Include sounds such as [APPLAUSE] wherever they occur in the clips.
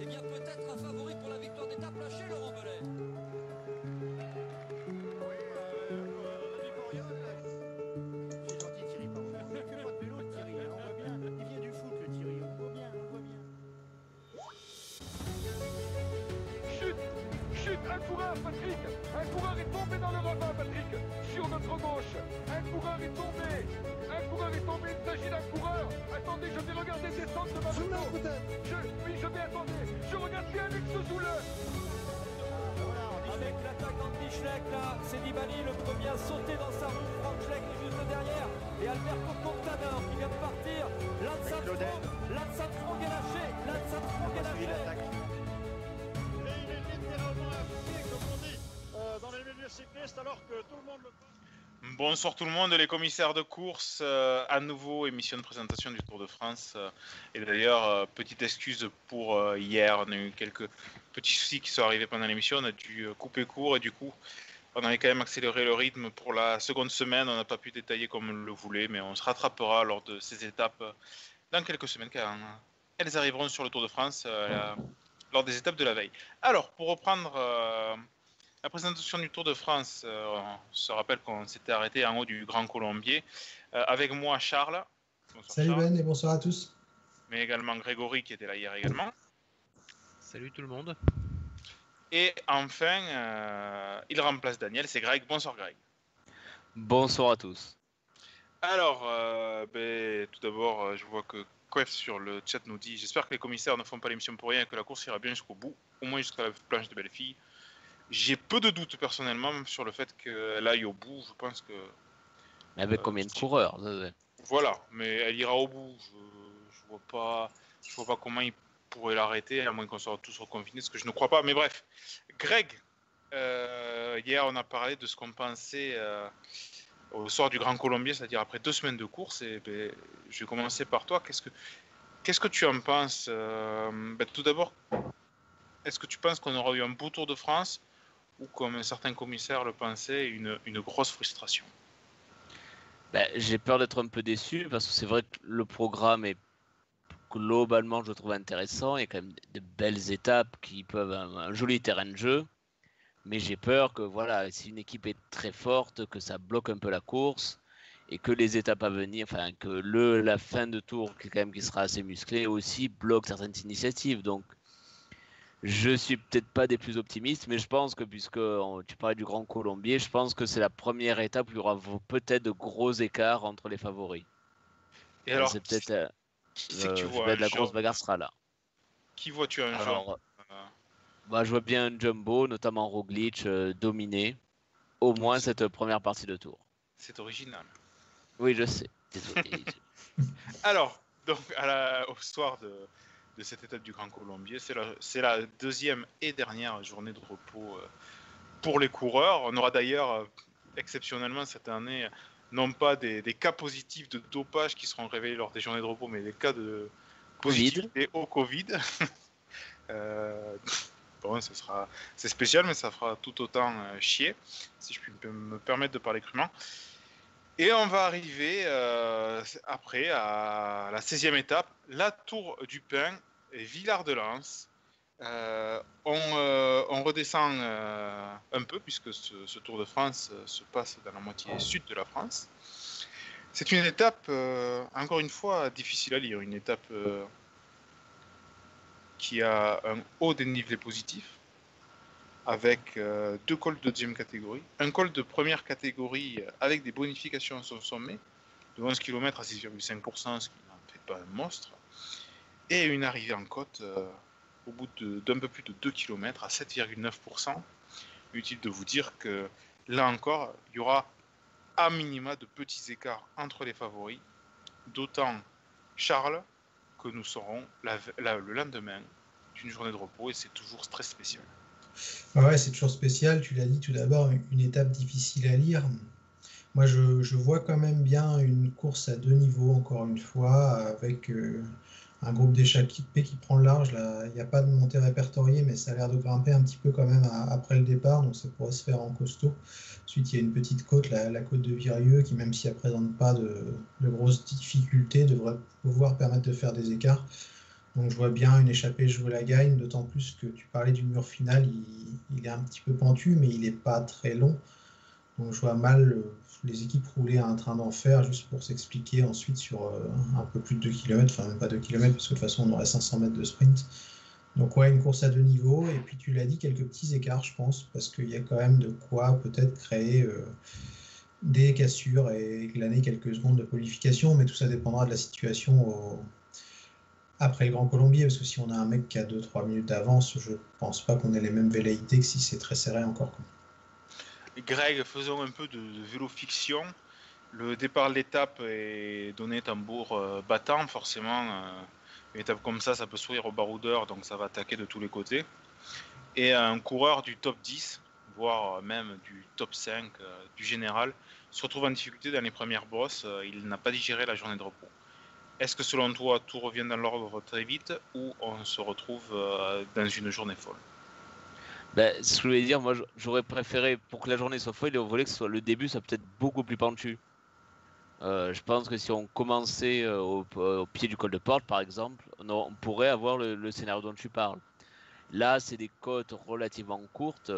Eh bien, peut-être un favori pour la victoire d'étape lâché, Laurent Belay. C'est gentil Thierry, pardon. Il fait pas de vélo Thierry, on voit bien. Il vient du foot le Thierry, on voit bien, on voit bien. Chute Chute Un coureur, Patrick Un coureur est tombé dans le notre gauche Un coureur est tombé Un coureur est tombé, il s'agit d'un coureur Attendez, je vais regarder descendre de ma moto Je, oui, je vais attendre Je regarde bien Alex Zoule Avec l'attaque d'Andy Schleck, là, c'est Nibali, le premier à sauter dans sa roue. Franck Schleck est juste derrière. Et Alberto Contador qui vient de partir. Lance Armstrong, Lance Armstrong est lâché. Lance Armstrong est lâché. Et il est littéralement pied, comme on dit, euh, dans les milieux cyclistes, alors que tout le monde le Bonsoir tout le monde, les commissaires de course, euh, à nouveau émission de présentation du Tour de France. euh, et d'ailleurs, euh, petite excuse pour hier, on a eu quelques petits soucis qui sont arrivés pendant l'émission, on a dû couper court et du coup, on avait quand même accéléré le rythme pour la seconde semaine, on n'a pas pu détailler comme on le voulait, mais on se rattrapera lors de ces étapes dans quelques semaines quand elles arriveront sur le Tour de France lors des étapes de la veille. Alors, pour reprendre la présentation du Tour de France, euh, on se rappelle qu'on s'était arrêté en haut du Grand Colombier. Euh, avec moi, Charles. Bonsoir, Salut Charles. Ben et bonsoir à tous. Mais également Grégory qui était là hier également. Salut tout le monde. Et enfin, euh, il remplace Daniel, c'est Greg. Bonsoir Greg. Bonsoir à tous. Alors, euh, ben, tout d'abord, euh, je vois que Quef sur le chat nous dit J'espère que les commissaires ne font pas l'émission pour rien et que la course ira bien jusqu'au bout, au moins jusqu'à la planche de belle fille. J'ai peu de doutes personnellement sur le fait qu'elle aille au bout. Je pense que Mais avec Euh, combien de coureurs Voilà, mais elle ira au bout. Je, je vois pas, je vois pas comment il pourrait l'arrêter, à moins qu'on soit tous reconfinés, ce que je ne crois pas. Mais bref, Greg, euh, hier on a parlé de ce qu'on pensait euh, au soir du Grand Colombier, c'est-à-dire après deux semaines de course. Et ben, je vais commencer par toi. Qu'est-ce que, qu'est-ce que tu en penses ben, Tout d'abord, est-ce que tu penses qu'on aura eu un beau Tour de France ou, comme certains commissaires le pensaient, une, une grosse frustration Ben, J'ai peur d'être un peu déçu parce que c'est vrai que le programme est globalement, je le trouve intéressant. Il y a quand même de belles étapes qui peuvent un, un joli terrain de jeu. Mais j'ai peur que voilà, si une équipe est très forte, que ça bloque un peu la course et que les étapes à venir, enfin que le la fin de tour qui quand même qui sera assez musclée aussi bloque certaines initiatives. Donc je suis peut-être pas des plus optimistes, mais je pense que puisque on- tu parlais du Grand Colombier, je pense que c'est la première étape où il y aura peut-être de gros écarts entre les favoris. Et alors, c'est peut-être euh, que tu euh, vois la grosse bagarre sera là. Qui vois-tu un Alors, Euh, bah, je vois bien un Jumbo, notamment Roglic, euh, dominer au moins cette première partie de tour. C'est original. Oui, je sais. Désolé. [LAUGHS] Alors, donc, à la- au soir de, de cette étape du Grand Colombier, c'est la, deuxième et dernière journée de repos euh, pour les coureurs. On aura d'ailleurs, euh, exceptionnellement cette année, non pas des, des cas positifs de dopage qui seront révélés lors des journées de repos, mais des cas de Covid. positivité au Covid. [LAUGHS] Euh, bon, ce sera, c'est spécial, mais ça fera tout autant chier, si je puis me- me permettre de parler crûment. Et on va arriver euh, après à la 16e étape, la Tour du Pin et Villard de Lans. Euh, on, euh, on redescend euh, un peu puisque ce, ce Tour de France se passe dans la moitié sud de la France. C'est une étape, encore une fois, difficile à lire. Une étape qui a un haut dénivelé positif avec deux cols de deuxième catégorie, un col de première catégorie avec des bonifications à son sommet, de 11 km à 6,5%, ce qui n'en fait pas un monstre, et une arrivée en côte euh, au bout d'un peu plus de 2 km à 7,9%. Utile de vous dire que là encore, il y aura à minima de petits écarts entre les favoris, d'autant, Charles, que nous serons le lendemain d'une journée de repos et c'est toujours très spécial. Ouais, c'est toujours spécial. Tu l'as dit tout d'abord, une- étape difficile à lire. Moi, je, je vois quand même bien une course à deux niveaux, encore une fois, avec euh, un groupe d'échappés qui prend le large. Il n'y a pas de montée répertoriée, mais ça a l'air de grimper un petit peu quand même après le départ, donc ça pourrait se faire en costaud. Ensuite, il y a une petite côte, la, côte de Virieux, qui même si elle ne présente pas de, de grosses difficultés, devrait pouvoir permettre de faire des écarts. Donc je vois bien une échappée jouer la gagne, d'autant plus que tu parlais du mur final, il, il est un petit peu pentu, mais il n'est pas très long. Donc je vois mal les équipes rouler à un train d'enfer juste pour s'expliquer ensuite sur euh, un peu plus de 2 km, enfin même pas 2 km, parce que de toute façon on aurait 500 mètres de sprint. Donc ouais, une course à deux niveaux, et puis tu l'as dit, quelques petits écarts je pense, parce qu'il y a quand même de quoi peut-être créer euh, des cassures et glaner quelques secondes de qualification, mais tout ça dépendra de la situation après le Grand Colombier, parce que si on a un mec qui a 2-3 minutes d'avance, je pense pas qu'on ait les mêmes velléités que si c'est très serré encore. Greg, faisons un peu de, de vélo fiction. Le départ de l'étape est donné tambour euh, battant, forcément. euh, une étape comme ça, ça peut sourire au baroudeur, donc ça va attaquer de tous les côtés. Et un coureur du top 10, voire même du top 5 euh, du général, se retrouve en difficulté dans les premières bosses. il n'a pas digéré la journée de repos. Est-ce que selon toi, tout revient dans l'ordre très vite ou on se retrouve dans une journée folle? Ben, ce que je voulais dire, moi j'aurais préféré pour que la journée soit folle et on voulait que ce soit le début soit peut-être beaucoup plus pentu. Euh, je pense que si on commençait euh, au, au pied du col de porte par exemple, on, on pourrait avoir le, le scénario dont tu parles. Là, c'est des côtes relativement courtes,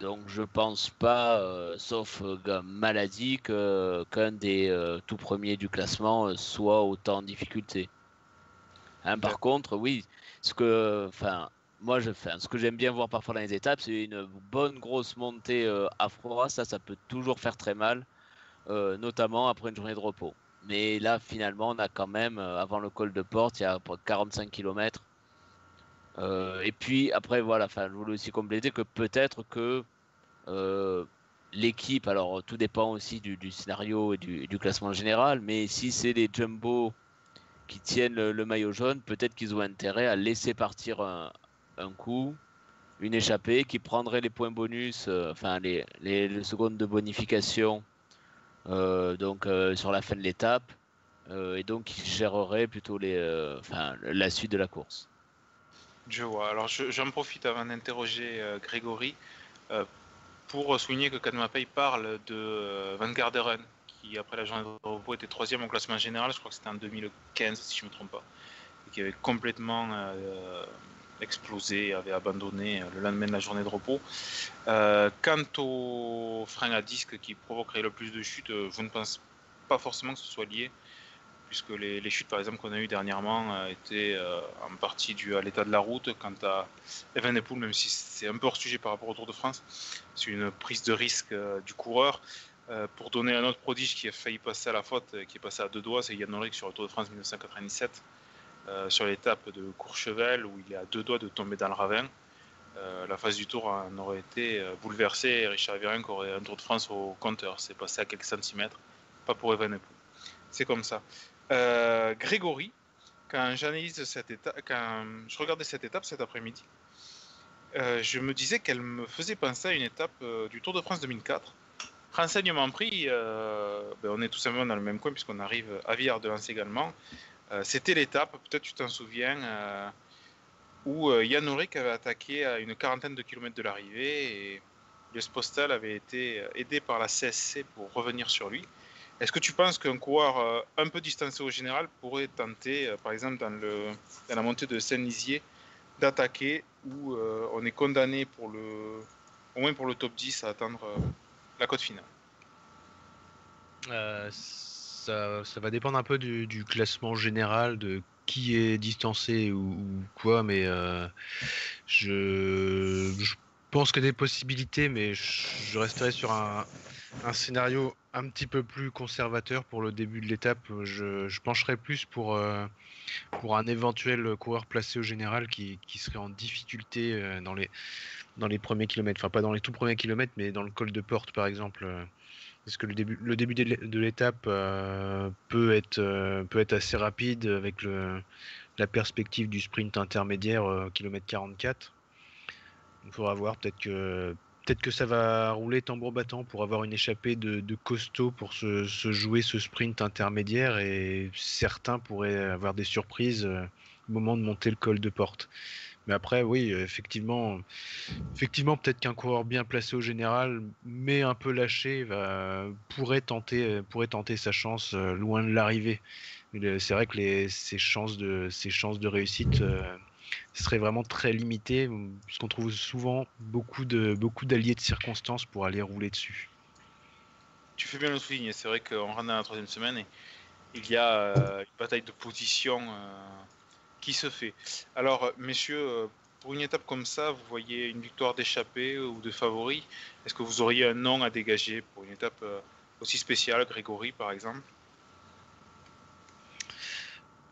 donc je pense pas, euh, sauf euh, maladie, qu'un des euh, tout premiers du classement euh, soit autant en difficulté. Hein, par contre, oui, ce que, enfin, moi, je, ce que j'aime bien voir parfois dans les étapes, c'est une bonne grosse montée euh, à froid. Ça, ça peut toujours faire très mal, euh, notamment après une journée de repos. Mais là, finalement, on a quand même, euh, avant le col de porte, il y a à peu près 45 km. et puis après, voilà, enfin, je voulais aussi compléter que peut-être que euh, l'équipe, alors tout dépend aussi du, scénario et du, du classement général, mais si c'est les jumbo qui tiennent le, le maillot jaune, peut-être qu'ils ont intérêt à laisser partir un, un coup, une échappée qui prendrait les points bonus, euh, enfin les, secondes de bonification euh, donc euh, sur la fin de l'étape, et donc qui gérerait plutôt les, enfin, la suite de la course. Je vois. Alors je- j'en profite avant d'interroger Grégory pour souligner que Kadmapay parle de Van Garderen, qui après la journée de repos était troisième au classement général, je crois que c'était en 2015 si je ne me trompe pas, et qui avait complètement explosé, avait abandonné euh, le lendemain de la journée de repos. Euh, quant au frein à disque qui provoquerait le plus de chutes, euh, je ne pense pas forcément que ce soit lié puisque les, chutes par exemple qu'on a eues dernièrement euh, étaient euh, en partie dues à l'état de la route. Quant à Evenepoel, même si c'est un peu hors sujet par rapport au Tour de France, c'est une prise de risque euh, du coureur. Euh, pour donner un autre prodige qui a failli passer à la faute, euh, qui est passé à deux doigts, c'est Yann Ulrich sur le Tour de France 1997, euh, sur l'étape de Courchevel, où il est à deux doigts de tomber dans le ravin. Euh, la phase du tour en aurait été euh, bouleversée et Richard Virenque aurait un Tour de France au compteur. C'est passé à quelques centimètres, pas pour Evenepoel. C'est comme ça. Euh, Grégory, quand j'analyse cette étape, quand je regardais cette étape cet après-midi, euh, je me disais qu'elle me faisait penser à une étape euh, du Tour de France 2004. Renseignement pris, euh, ben, on est tout simplement dans le même coin puisqu'on arrive à Villard-de-Lans également. Euh, C'était l'étape, peut-être tu t'en souviens, euh, où euh, Yann Ulrich avait attaqué à une quarantaine de kilomètres de l'arrivée et le Postal avait été aidé par la CSC pour revenir sur lui. Est-ce que tu penses qu'un coureur un peu distancé au général pourrait tenter, par exemple dans, le, dans la montée de Saint-Lizier, d'attaquer où on est condamné pour le, au moins pour le top 10 à atteindre la cote finale? Ça, va dépendre un peu du, classement général, de qui est distancé ou, quoi, mais euh, je, je pense que des possibilités, mais je, resterai sur un, scénario un petit peu plus conservateur pour le début de l'étape. Je, je pencherai plus pour, euh, pour un éventuel coureur placé au général qui, qui serait en difficulté euh, dans les, dans les premiers kilomètres. Enfin, pas dans les tout premiers kilomètres, mais dans le col de porte, par exemple. Parce que le début, de l'é- de l'étape euh, peut, être, euh, peut être assez rapide avec la perspective du sprint intermédiaire euh, kilomètre 44. Il faudra voir, peut-être que ça va rouler tambour battant pour avoir une échappée de, de costaud pour se, se jouer ce sprint intermédiaire et certains pourraient avoir des surprises euh, au moment de monter le col de porte. Mais après, oui, effectivement, effectivement peut-être qu'un coureur bien placé au général, mais un peu lâché, pourrait, tenter, pourrait tenter sa chance euh, loin de l'arrivée. Le- C'est vrai que les, ses, chances de, ses chances de réussite euh, seraient vraiment très limitées, puisqu'on trouve souvent beaucoup de beaucoup d'alliés de circonstances pour aller rouler dessus. Tu fais bien le souligner, c'est vrai qu'on rentre dans la troisième semaine et il y a euh, une bataille de position euh, qui se fait. Alors, euh, messieurs, euh, pour une étape comme ça, vous voyez une victoire d'échappée ou de favori Est-ce que vous auriez un nom à dégager pour une étape euh, aussi spéciale, Grégory par exemple?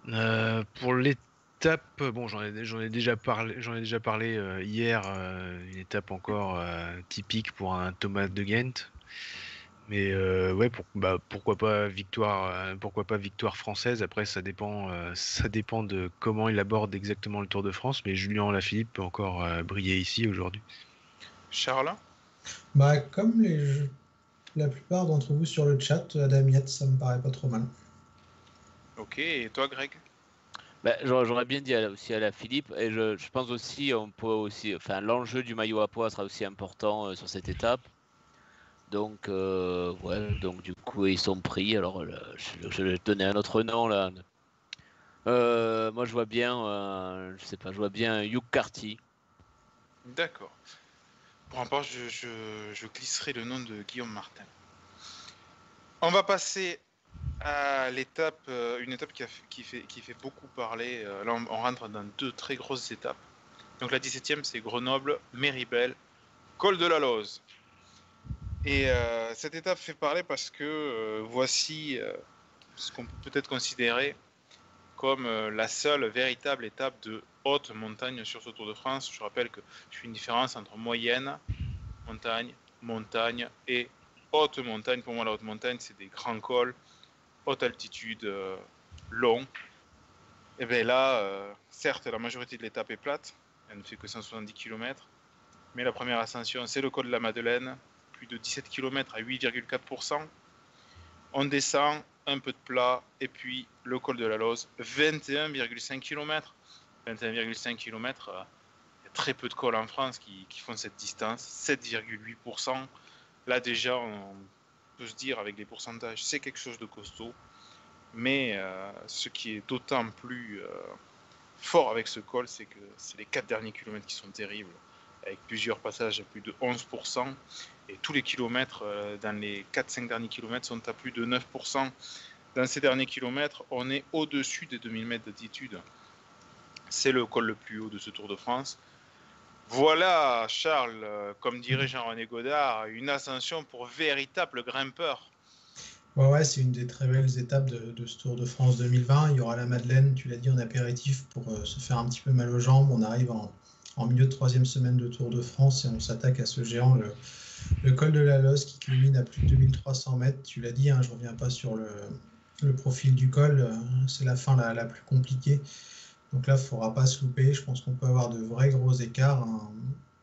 Euh, pour l'étape, bon, j'en ai, déjà parlé, j'en ai déjà parlé euh, hier, euh, une étape encore euh, typique pour un Thomas de Ghent. Mais euh, ouais, pour- bah, pourquoi pas victoire, euh, pourquoi pas victoire française? Après, ça dépend, euh, ça dépend de comment il aborde exactement le Tour de France. Mais Julien Lafilippe peut encore euh, briller ici aujourd'hui. Charles? Bah, comme les, la plupart d'entre vous sur le chat, Adam Yates, ça me paraît pas trop mal. Ok, et toi Greg? Bah, j'aurais bien dit aussi à la Philippe, et je, je pense aussi, on peut aussi, enfin, l'enjeu du maillot à poids sera aussi important euh, sur cette étape. Donc, euh, donc du coup, ils sont pris. Alors, je, vais donner un autre nom là. Euh, moi, je vois bien, euh, je sais pas, je vois bien Hugh Carty. D'accord. Pour un part, je, glisserai le nom de Guillaume Martin. On va passer à l'étape, euh, une étape qui, a fait- qui fait, beaucoup parler. Là, on, on rentre dans deux très grosses étapes. Donc la 17e, c'est Grenoble, Méribel, Col de la Loze. Et euh, cette étape fait parler parce que euh, voici euh, ce qu'on peut peut-être considérer comme la seule véritable étape de haute montagne sur ce Tour de France. Je rappelle que je fais une différence entre moyenne montagne, montagne et haute montagne. Pour moi, la haute montagne, c'est des grands cols, haute altitude, long. Et bien là, certes, la majorité de l'étape est plate, elle ne fait que 170 km, mais la première ascension, c'est le col de la Madeleine, de 17 km à 8,4%. On descend, un peu de plat, et puis le col de la Loze, 21,5 km. 21,5 km, il y a très peu de cols en France qui, qui font cette distance, 7,8%. Là déjà, on peut se dire avec les pourcentages, c'est quelque chose de costaud. Mais euh, ce qui est d'autant plus euh, fort avec ce col, c'est que c'est les 4 derniers kilomètres qui sont terribles, avec plusieurs passages à plus de 11%. Et tous les kilomètres, euh, dans les 4-5 derniers kilomètres, sont à plus de 9%. Dans ces derniers kilomètres, on est au-dessus des 2000 mètres d'altitude. C'est le col le plus haut de ce Tour de France. Voilà, Charles, euh, comme dirait Jean-René Godard, une ascension pour véritable grimpeur. Ouais, ouais, c'est une des très belles étapes de, de ce Tour de France 2020. Il y aura la Madeleine, tu l'as dit, en apéritif pour euh, se faire un petit peu mal aux jambes. On arrive en, en milieu de troisième semaine de Tour de France et on s'attaque à ce géant, le, col de la Loze, qui culmine à plus de 2300 mètres. Tu l'as dit, hein, je reviens pas sur le, profil du col. euh, C'est la fin la, la plus compliquée. Donc là, il ne faudra pas se louper. Je pense qu'on peut avoir de vrais gros écarts. hein.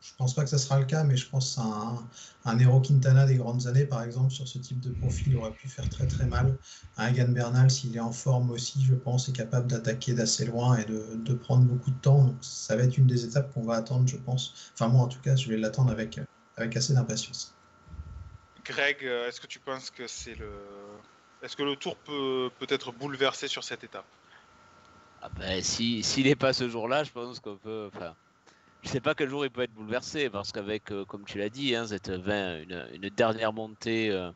Je pense pas que ça sera le cas, mais je pense qu'un un Hero Quintana des grandes années, par exemple, sur ce type de profil, aurait pu faire très très mal. Un Egan Bernal, s'il est en forme aussi, je pense, est capable d'attaquer d'assez loin et de, de prendre beaucoup de temps. Donc ça va être une des étapes qu'on va attendre, je pense. Enfin, moi, en tout cas, je vais l'attendre avec, avec assez d'impatience. Greg, euh, est-ce que tu penses que c'est le. Est-ce que le tour peut peut être bouleversé sur cette étape? Ah ben, si s'il n'est pas ce jour-là, je pense qu'on peut. Enfin, je sais pas quel jour il peut être bouleversé parce qu'avec, euh, comme tu l'as dit, hein, cette 20, une, dernière montée euh,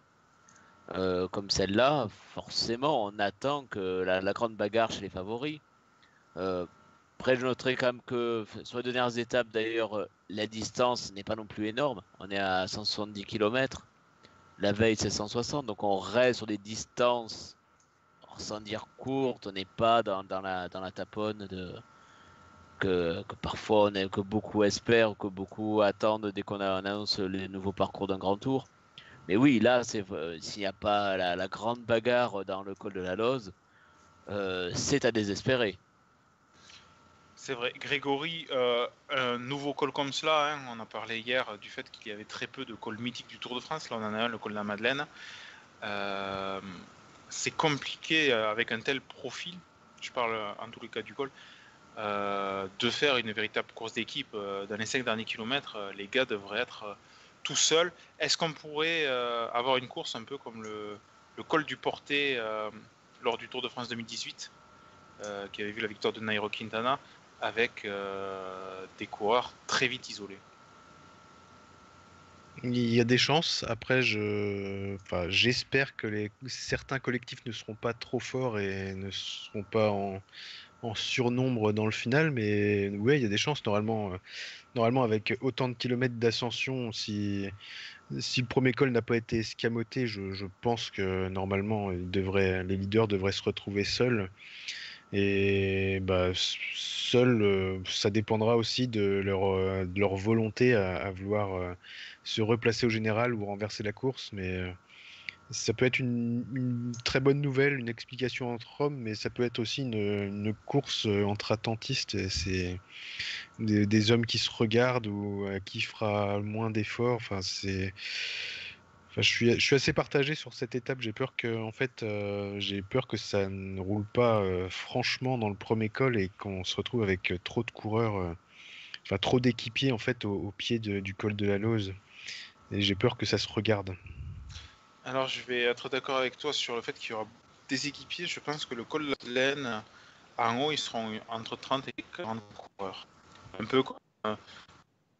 euh, comme celle-là, forcément, on attend que la, grande bagarre chez les favoris. Après, je noterai quand même que sur les dernières étapes, d'ailleurs, la distance n'est pas non plus énorme. On est à 170 km. La veille, c'est 160. Donc, on reste sur des distances, sans dire courtes. On n'est pas dans, dans la, dans la taponne de, que, parfois on que beaucoup espèrent, que beaucoup attendent dès qu'on annonce les nouveaux parcours d'un grand tour. Mais oui, là, s'il n'y a pas la, grande bagarre dans le col de la Loze, euh, c'est à désespérer. C'est vrai. Grégory, euh, un nouveau col comme cela, hein, on a parlé hier du fait qu'il y avait très peu de cols mythiques du Tour de France. Là, on en a un, le col de la Madeleine. Euh, c'est compliqué euh, avec un tel profil, je parle en tous les cas du col, euh, de faire une véritable course d'équipe. Euh, Dans les 5 derniers kilomètres, euh, les gars devraient être tout seuls. Est-ce qu'on pourrait avoir une course un peu comme le, col du Porté lors du Tour de France 2018, euh, qui avait vu la victoire de Nairo Quintana, avec des coureurs très vite isolés? Il y a des chances. Après, j'espère que certains collectifs ne seront pas trop forts et ne seront pas en, en surnombre dans le final. Mais ouais, il y a des chances. Normalement, euh, normalement avec autant de kilomètres d'ascension, si si le premier col n'a pas été escamoté, je, pense que normalement, ils devraient, les leaders devraient se retrouver seuls. Et bah, s- seuls, euh, ça dépendra aussi de leur, euh, de leur volonté à, vouloir se replacer au général ou renverser la course. Mais ça peut être une, très bonne nouvelle, une explication entre hommes, mais ça peut être aussi une, course euh, entre attentistes. C'est des, hommes qui se regardent ou à qui fera moins d'efforts. Enfin, c'est. Enfin, je suis, je suis assez partagé sur cette étape. J'ai peur que, en fait, euh, j'ai peur que ça ne roule pas euh, franchement dans le premier col et qu'on se retrouve avec euh, trop de coureurs, euh, enfin trop d'équipiers en fait au, pied du col de la Lose. J'ai peur que ça se regarde. Alors, je vais être d'accord avec toi sur le fait qu'il y aura des équipiers. Je pense que le col de la Laine, en haut, ils seront entre 30 et 40 coureurs. Un peu comme. euh,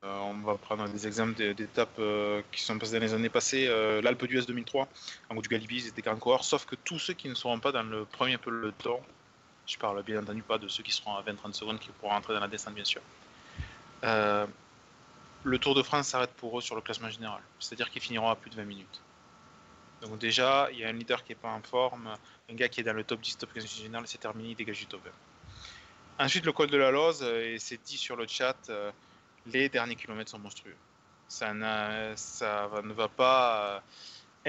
euh, on va prendre des exemples d'é- d'étapes euh, qui sont passées dans les années passées. Euh, L'Alpe d'Huez 2003, en haut du Galibier, c'était 40 coureurs, sauf que tous ceux qui ne seront pas dans le premier peloton, je parle bien entendu pas de ceux qui seront à 20-30 secondes qui pourront entrer dans la descente, bien sûr. Le Tour de France s'arrête pour eux sur le classement général, c'est-à-dire qu'ils finiront à plus de 20 minutes. Donc déjà, il y a un leader qui n'est pas en forme, un gars qui est dans le top 10, top 15 général, c'est terminé, il dégage du top 20. Ensuite, le col de la Loze, euh, et c'est dit sur le chat, euh, les derniers kilomètres sont monstrueux. Ça, ne va pas euh,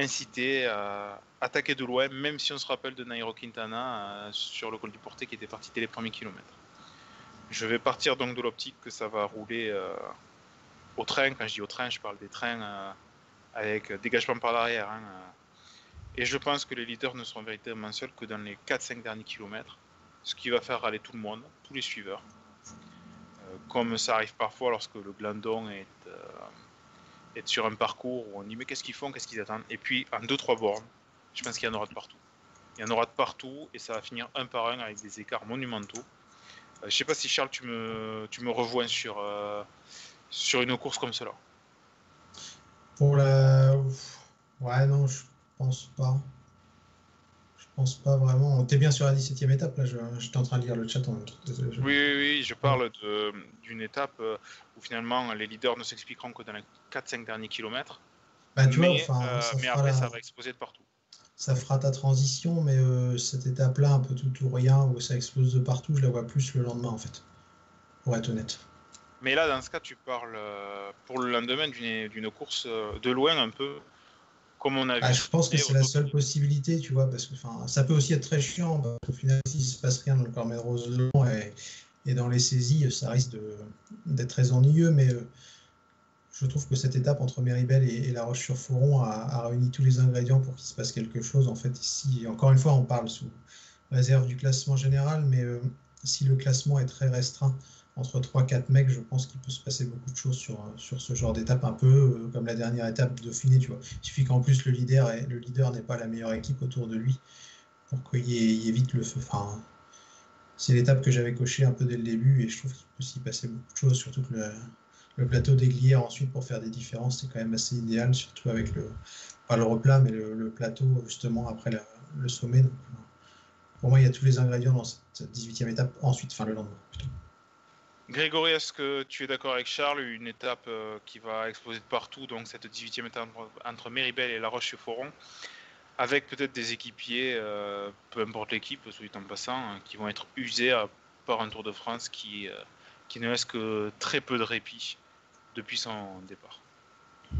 inciter à attaquer de loin, même si on se rappelle de Nairo Quintana sur le col du Porté qui était parti dès les premiers kilomètres. Je vais partir donc de l'optique que ça va rouler au train. Quand je dis au train, je parle des trains avec dégagement par l'arrière. hein. Et je pense que les leaders ne seront véritablement seuls que dans les 4-5 derniers kilomètres, ce qui va faire râler tout le monde, tous les suiveurs. Euh, comme ça arrive parfois lorsque le glandon est, euh, est sur un parcours où on dit mais qu'est-ce qu'ils font, qu'est-ce qu'ils attendent? Et puis en 2-3 bornes, je pense qu'il y en aura de partout. Il y en aura de partout et ça va finir un par un avec des écarts monumentaux. Euh, je sais pas si Charles, tu me, tu me rejoins sur, sur une course comme cela. Pour la. Ouais, non, je pense pas. Je pense pas vraiment. T'es bien sur la 17 e étape, là, je- j'étais en train de lire le chat en Oui, oui, oui, je parle d'une étape euh, où finalement les leaders ne s'expliqueront que dans les 4-5 derniers kilomètres. Bah, tu mais, euh, mais après, la- ça va exploser de partout. ça fera ta transition, mais euh, cette étape-là, un peu tout ou rien, où ça explose de partout, je la vois plus le lendemain, en fait. Pour être honnête. Mais là, dans ce cas, tu parles euh, pour le lendemain d'une d'une course de loin un peu, comme on a vu. Ah, je pense que c'est la seule possibilité, tu vois, parce que ça peut aussi être très chiant, parce qu'au final, s'il se passe rien dans le Cormet de Roselon et, et dans les saisies, ça risque d'être très ennuyeux, mais euh, je trouve que cette étape entre Méribel et, et La Roche-sur-Foron a, a réuni tous les ingrédients pour qu'il se passe quelque chose. En fait, ici, encore une fois, on parle sous réserve du classement général, mais euh, si le classement est très restreint, entre 3-4 mecs, je pense qu'il peut se passer beaucoup de choses sur, euh, sur ce genre d'étape, un peu euh, comme la dernière étape de Dauphiné, tu vois. Il suffit qu'en plus le leader est- le leader n'ait pas la meilleure équipe autour de lui pour qu'il y ait, il y ait vite le feu. Enfin, c'est l'étape que j'avais cochée un peu dès le début et je trouve qu'il peut s'y passer beaucoup de choses, surtout que le, plateau d'Aiglière ensuite pour faire des différences, c'est quand même assez idéal, surtout avec le, pas le replat, mais le, plateau justement après le sommet. Pour moi, il y a tous les ingrédients dans cette 18e étape, ensuite, enfin le lendemain. Grégory, est-ce que tu es d'accord avec Charles? Une étape euh, qui va exploser de partout, donc cette 18e étape entre, Méribel et La Roche-sur-Foron, avec peut-être des équipiers, euh, peu importe l'équipe, soit en passant, hein, qui vont être usés par un Tour de France qui, euh, qui ne laisse que très peu de répit depuis son départ.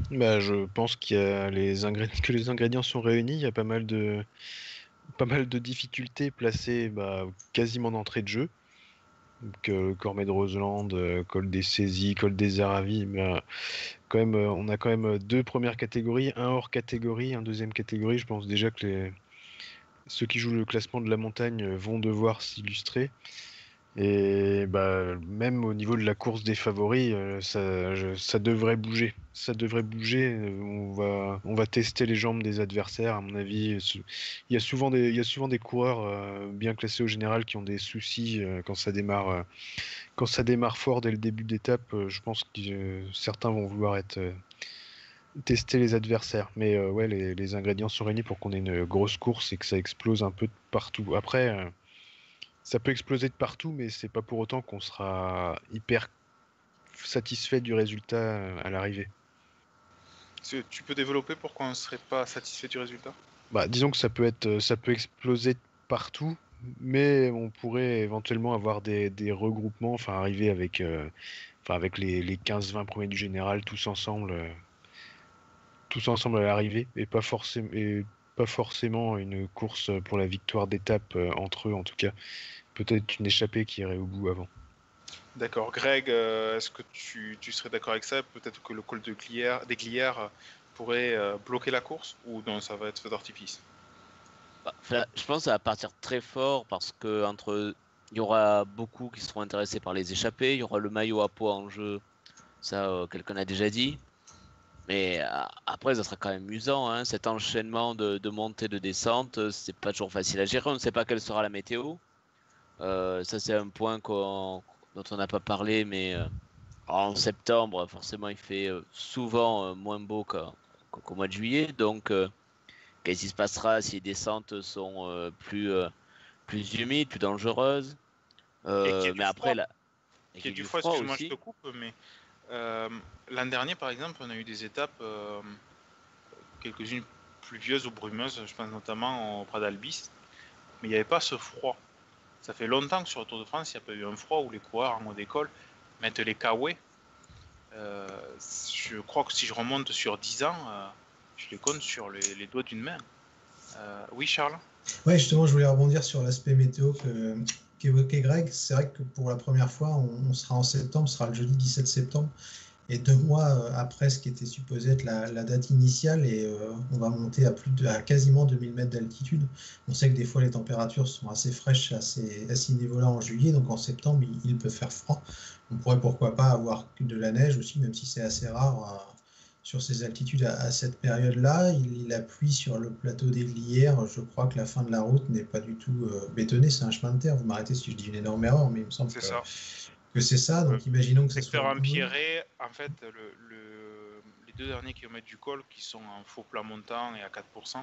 Bah, je pense que les ingrédients sont réunis. Il y a pas mal de, pas mal de difficultés placées bah, quasiment d'entrée de jeu. Euh, Cormet de Roseland, euh, col des saisies, col des Aravis. Euh, euh, on a quand même deux premières catégories, un hors catégorie, un deuxième catégorie. Je pense déjà que ceux qui jouent le classement de la montagne vont devoir s'illustrer. Et bah, même au niveau de la course des favoris, euh, ça, devrait bouger. Ça devrait bouger. euh, On va, on va tester les jambes des adversaires. À mon avis, il y a souvent des, il y a souvent des coureurs euh, bien classés au général qui ont des soucis quand ça démarre, quand ça démarre fort dès le début d'étape. je pense que certains vont vouloir être tester les adversaires. Mais ouais, les, les ingrédients sont réunis pour qu'on ait une grosse course et que ça explose un peu partout. Après. Ça peut exploser de partout, mais c'est pas pour autant qu'on sera hyper satisfait du résultat euh, à l'arrivée. Tu peux développer pourquoi on ne serait pas satisfait du résultat? Bah, disons que ça peut être, euh, ça peut exploser de partout, mais on pourrait éventuellement avoir des, des regroupements, enfin arriver avec, euh, enfin avec les, les 15-20 premiers du général tous ensemble, euh, tous ensemble à l'arrivée, et pas forcément, et pas forcément une course pour la victoire d'étape euh, entre eux en tout cas. Peut-être une échappée qui irait au bout avant. D'accord. Greg, euh, est-ce que tu, tu serais d'accord avec ça? Peut-être que le col de Glières, des Glières pourrait euh, bloquer la course Ou non, ça va être feu d'artifice? Bah, je pense que ça va partir très fort parce que entre il y aura beaucoup qui seront intéressés par les échappées, il y aura le maillot à poids en jeu, ça euh, quelqu'un a déjà dit. Mais euh, après, ça sera quand même amusant, hein, cet enchaînement de, de montée, de descente, euh, c'est pas toujours facile à gérer, on ne sait pas quelle sera la météo. Euh, ça, c'est un point qu'on- dont on n'a pas parlé, mais euh, en septembre, forcément, il fait euh, souvent moins beau qu'au mois de juillet, donc. Qu'est-ce qui se passera si les descentes sont plus, plus humides, plus dangereuses? Mais après, là. et y du froid, froid excuse-moi, je te coupe, mais l'an dernier, par exemple, on a eu des étapes, euh, quelques-unes pluvieuses ou brumeuses, je pense notamment au Prat d'Albis, mais il n'y avait pas ce froid. Ça fait longtemps que sur le Tour de France, il n'y a pas eu un froid où les coureurs en mode école mettent les kawaii. Euh, je crois que si je remonte sur 10 ans, euh, je les compte sur les, doigts d'une main. Euh, oui, Charles? Ouais, justement, je voulais rebondir sur l'aspect météo que- qu'évoquait Greg. C'est vrai que pour la première fois, on, sera en septembre, ce sera le jeudi 17 septembre, et deux mois euh, après ce qui était supposé être la, date initiale, et euh, on va monter à plus de, à quasiment 2000 mètres d'altitude. On sait que des fois les températures sont assez fraîches à ces, niveaux-là en juillet, donc en septembre, il, il peut faire froid. On pourrait pourquoi pas avoir de la neige aussi, même si c'est assez rare. Euh, sur ces altitudes à, à cette période-là. Il, il appuie sur le plateau des Glières. Je crois que la fin de la route n'est pas du tout euh, bétonnée, c'est un chemin de terre. Vous m'arrêtez si je dis une énorme erreur, mais il me semble que, c'est ça. Donc imaginons que Secteur soit. empierré, en fait, le, le- les deux derniers kilomètres du col qui sont en faux plat montant et à 4%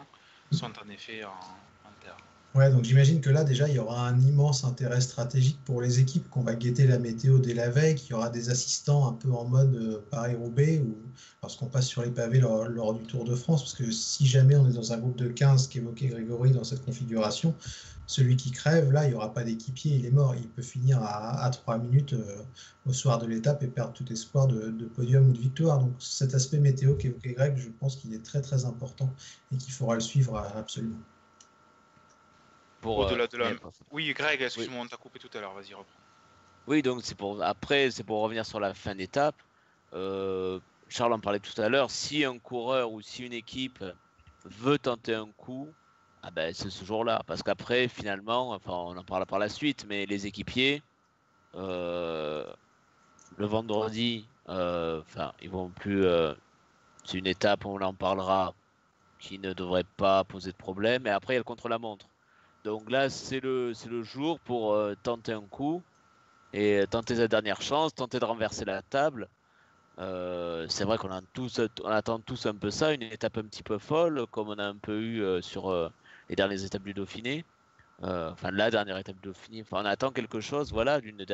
sont en effet en, en terre. Ouais, donc j'imagine que là, déjà, il y aura un immense intérêt stratégique pour les équipes, qu'on va guetter la météo dès la veille, qu'il y aura des assistants un peu en mode euh, Paris-Roubaix, ou lorsqu'on passe sur les pavés lors, du Tour de France, parce que si jamais on est dans un groupe de 15 qu'évoquait Grégory dans cette configuration, celui qui crève, là, il n'y aura pas d'équipier, il est mort. Il peut finir à, à 3 minutes euh, au soir de l'étape et perdre tout espoir de, de podium ou de victoire. Donc cet aspect météo qu'évoquait Greg, je pense qu'il est très très important et qu'il faudra le suivre euh, absolument. Pour, Au-delà euh, de la- Oui, Greg, excuse-moi, on t'a coupé tout à l'heure, vas-y, reprends. Oui, donc c'est pour après, c'est pour revenir sur la fin d'étape. Euh, Charles en parlait tout à l'heure. Si un coureur ou si une équipe veut tenter un coup, ah ben c'est ce jour-là. Parce qu'après, finalement, enfin, on en parlera par la suite, mais les équipiers, euh, le vendredi, euh, enfin, ils vont plus. euh, c'est une étape, on en parlera, qui ne devrait pas poser de problème. Et après, il y a le contre-la-montre. Donc là, c'est le, le jour pour euh, tenter un coup et tenter sa dernière chance, tenter de renverser la table. Euh, c'est vrai qu'on attend tous un peu ça, une étape un petit peu folle, comme on a un peu eu euh, sur les dernières étapes du Dauphiné. Enfin, la dernière étape du Dauphiné. Enfin, on attend quelque chose, voilà, d'une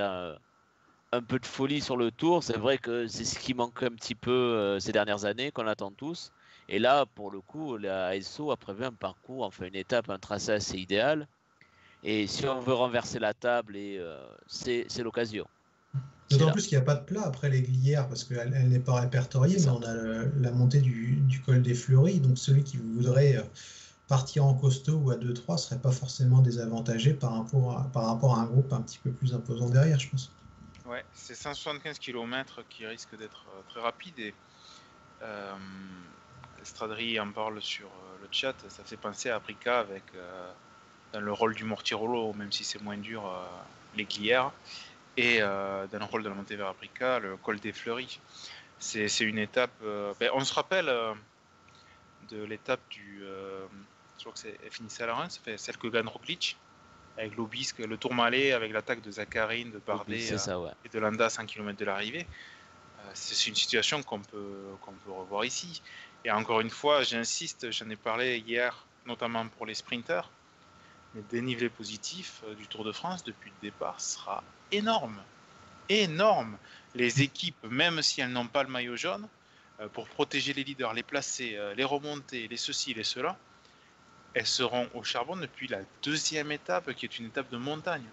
un peu de folie sur le tour. C'est vrai que c'est ce qui manque un petit peu ces dernières années, qu'on attend tous. Et là, pour le coup, la ASO a prévu un parcours, enfin une étape, un tracé assez idéal. Et si on veut renverser la table, et euh, c'est l'occasion. D'autant plus qu'il n'y a pas de plat après les glières parce qu'elle elle, n'est pas répertoriée, mais ça. on a le- la montée du, du col des Fleuris. Donc celui qui voudrait euh, partir en costaud ou à 2-3 serait pas forcément désavantagé par rapport, à, par rapport à un groupe un petit peu plus imposant derrière, je pense. Ouais, c'est 175 km qui risque d'être euh, très rapide et euh, Estradri en parle sur euh, le chat, ça fait penser à Africa avec euh, dans le rôle du Mortirolo, même si c'est moins dur, euh, glières, et euh, dans le rôle de la montée vers Africa, le col des Fleuris. C'est une étape. ben, on se rappelle de l'étape du. je crois que c'est finissait à la Reims, c'est celle que gagne Roglic, avec l'Obisque, le Tourmalet, avec l'attaque de Zacharine, de Bardet c'est ça, ouais. et de Landa à 100 km de l'arrivée. C'est c'est une situation qu'on peut, qu'on peut revoir ici. Et encore une fois, j'insiste, j'en ai parlé hier, notamment pour les sprinters, mais le dénivelé positif euh, du Tour de France depuis le départ sera énorme. Énorme. Les équipes, même si elles n'ont pas le maillot jaune, euh, pour protéger les leaders, les placer, euh, les remonter, les ceci, les cela, elles seront au charbon depuis la deuxième étape, qui est une étape de montagne.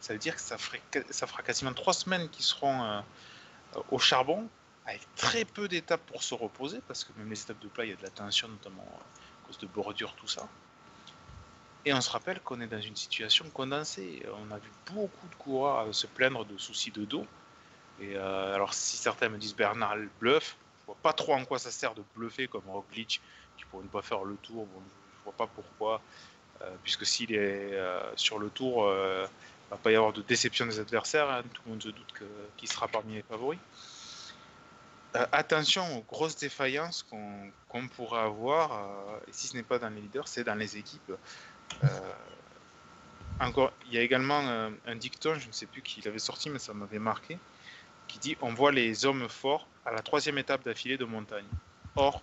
Ça veut dire que ça, fera quasiment trois semaines qu'ils seront au charbon, avec très peu d'étapes pour se reposer, parce que même les étapes de plat, il y a de la tension, notamment euh, à cause de bordures, tout ça. Et on se rappelle qu'on est dans une situation condensée. On a vu beaucoup de coureurs euh, se plaindre de soucis de dos. Et euh, alors, si certains me disent Bernard bluffe, je vois pas trop en quoi ça sert de bluffer comme Roglic, qui pourrait ne pas faire le tour. Bon, je vois pas pourquoi, puisque s'il est sur le tour, il va pas y avoir de déception des adversaires. hein. Tout le monde se doute qu'il sera parmi les favoris. Euh, attention aux grosses défaillances qu'on qu'on pourrait avoir, euh, et si ce n'est pas dans les leaders, c'est dans les équipes. Euh, il y a également un dicton, je ne sais plus qui l'avait sorti, mais ça m'avait marqué, qui dit on voit les hommes forts à la troisième étape d'affilée de montagne. Or,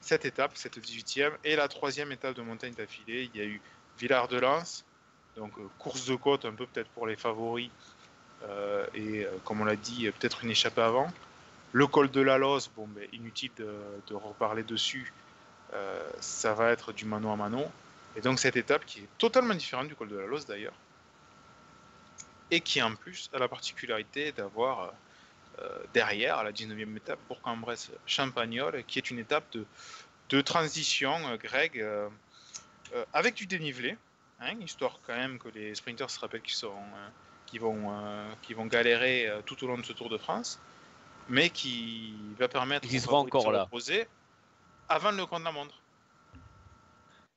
cette étape, cette 18e, et la troisième étape de montagne d'affilée, il y a eu Villard de Lans, donc course de côte, un peu peut-être pour les favoris, et comme on l'a dit, peut-être une échappée avant. Le col de la Loze, bon, ben, inutile de, reparler dessus, euh, ça va être du mano à mano. Et donc cette étape qui est totalement différente du col de la Loze d'ailleurs, et qui en plus a la particularité d'avoir euh, derrière, à la 19e étape, Bourg-en-Bresse-Champagnol, qui est une étape de, transition, euh, Greg, euh, euh, avec du dénivelé, hein, histoire quand même que les sprinters se rappellent qu'ils sont, euh, vont, euh, qu'ils vont galérer euh, tout au long de ce Tour de France, mais qui va permettre de se là. reposer avant le compte de la montre.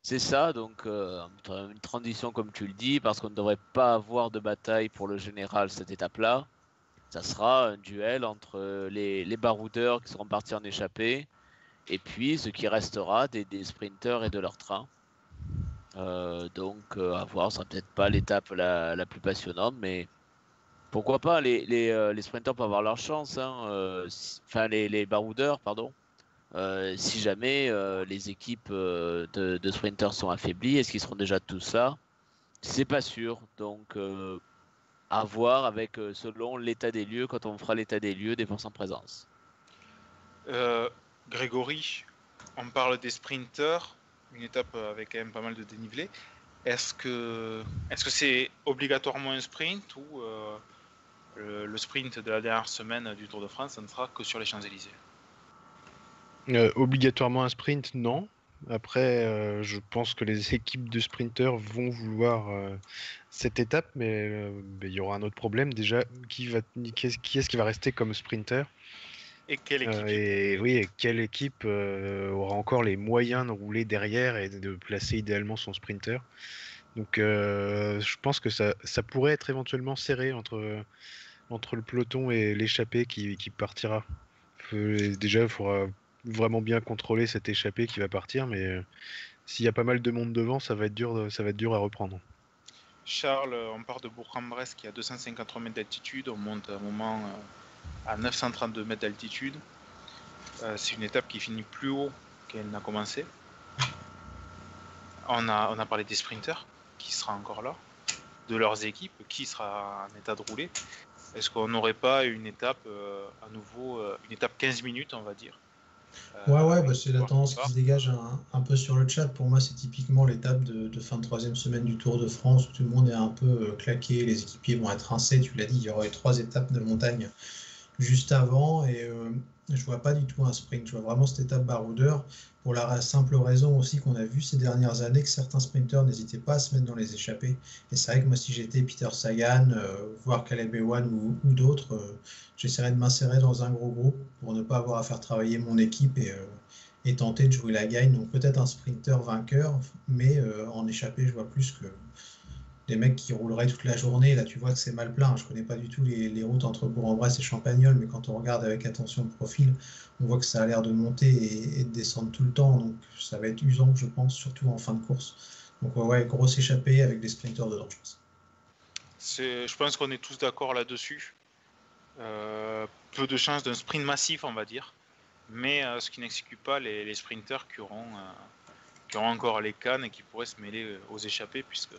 C'est ça, donc euh, une transition comme tu le dis, parce qu'on ne devrait pas avoir de bataille pour le général cette étape-là. Ça sera un duel entre les, les baroudeurs qui seront partis en échappée et puis ce qui restera des, des sprinters et de leur train. Euh, donc euh, à voir, ce sera peut-être pas l'étape la, la plus passionnante, mais pourquoi pas, les, les, euh, sprinters peuvent avoir leur chance, hein, euh, enfin les, les baroudeurs, pardon. Euh, si jamais les équipes de, sprinters sont affaiblies, est-ce qu'ils seront déjà tous là C'est pas sûr. Donc, à voir avec selon l'état des lieux, quand on fera l'état des lieux des forces en présence. Grégory, on parle des sprinters, une étape avec quand même pas mal de dénivelé. Est-ce que est-ce que c'est obligatoirement un sprint ou le, le sprint de la dernière semaine du Tour de France, ça ne sera que sur les Champs-Élysées Euh, obligatoirement un sprint, non. Après, euh, je pense que les équipes de sprinteurs vont vouloir euh, cette étape, mais il y aura un autre problème. Déjà, qui va, qui est-ce qui, est-ce qui va rester comme sprinter Et quelle équipe? Euh, Et oui, et quelle équipe euh, aura encore les moyens de rouler derrière et de placer idéalement son sprinter Donc, euh, je pense que ça, ça pourrait être éventuellement serré entre, entre le peloton et l'échappée qui, partira. Faut- déjà, il faudra vraiment bien contrôler cette échappée qui va partir, mais euh, s'il y a pas mal de monde devant, ça va être dur, ça va être dur à reprendre. Charles, on part de Bourg-en-Bresse qui a 253 mètres d'altitude, on monte à un moment euh, à 932 mètres d'altitude. Euh, c'est une étape qui finit plus haut qu'elle n'a commencé. On a, on a parlé des sprinters, qui sera encore là, de leurs équipes, qui sera en état de rouler. Est-ce qu'on n'aurait pas une étape euh, à nouveau, euh, une étape 15 minutes, on va dire Euh, Ouais, ouais, bah, c'est la tendance qui se dégage un, un peu sur le chat. Pour moi, c'est typiquement l'étape de, de fin de troisième semaine du Tour de France où tout le monde est un peu claqué, les équipiers vont être rincés. Tu l'as dit, il y aura eu trois étapes de montagne juste avant. Et euh, je vois pas du tout un sprint. Je vois vraiment cette étape baroudeur pour la simple raison aussi qu'on a vu ces dernières années que certains sprinteurs n'hésitaient pas à se mettre dans les échappées. Et c'est vrai que moi, si j'étais Peter Sagan, euh, voire Caleb Ewan ou, d'autres, euh, j'essaierais de m'insérer dans un gros groupe pour ne pas avoir à faire travailler mon équipe et, euh, et tenter de jouer la gagne. Donc peut-être un sprinter vainqueur, mais en échappée, je vois plus que des mecs qui rouleraient toute la journée. Là, tu vois que c'est mal plein. Je connais pas du tout les, routes entre Bourg-en-Bresse et Champagnol, mais quand on regarde avec attention le profil, on voit que ça a l'air de monter et, de descendre tout le temps. Donc, ça va être usant, je pense, surtout en fin de course. Donc, ouais, grosse échappée avec des sprinters dedans, je pense. Je pense qu'on est tous d'accord là-dessus. Euh, peu de chances d'un sprint massif, on va dire. Mais euh, ce qui n'exclut pas les, sprinters qui auront, euh, qui auront encore les cannes et qui pourraient se mêler aux échappées, puisque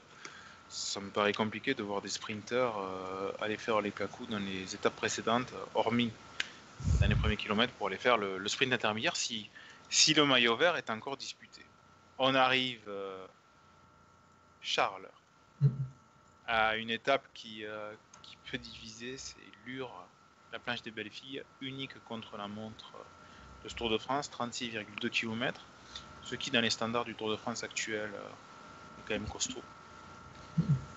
ça me paraît compliqué de voir des sprinters euh, aller faire les cacous dans les étapes précédentes, hormis dans les premiers kilomètres pour aller faire le, sprint intermédiaire si, si le maillot vert est encore disputé. On arrive, euh, Charles, à une étape qui, euh, qui peut diviser, c'est Lure, la planche des belles filles, unique contre la montre de ce Tour de France, 36,2 km, ce qui dans les standards du Tour de France actuel est quand même costaud.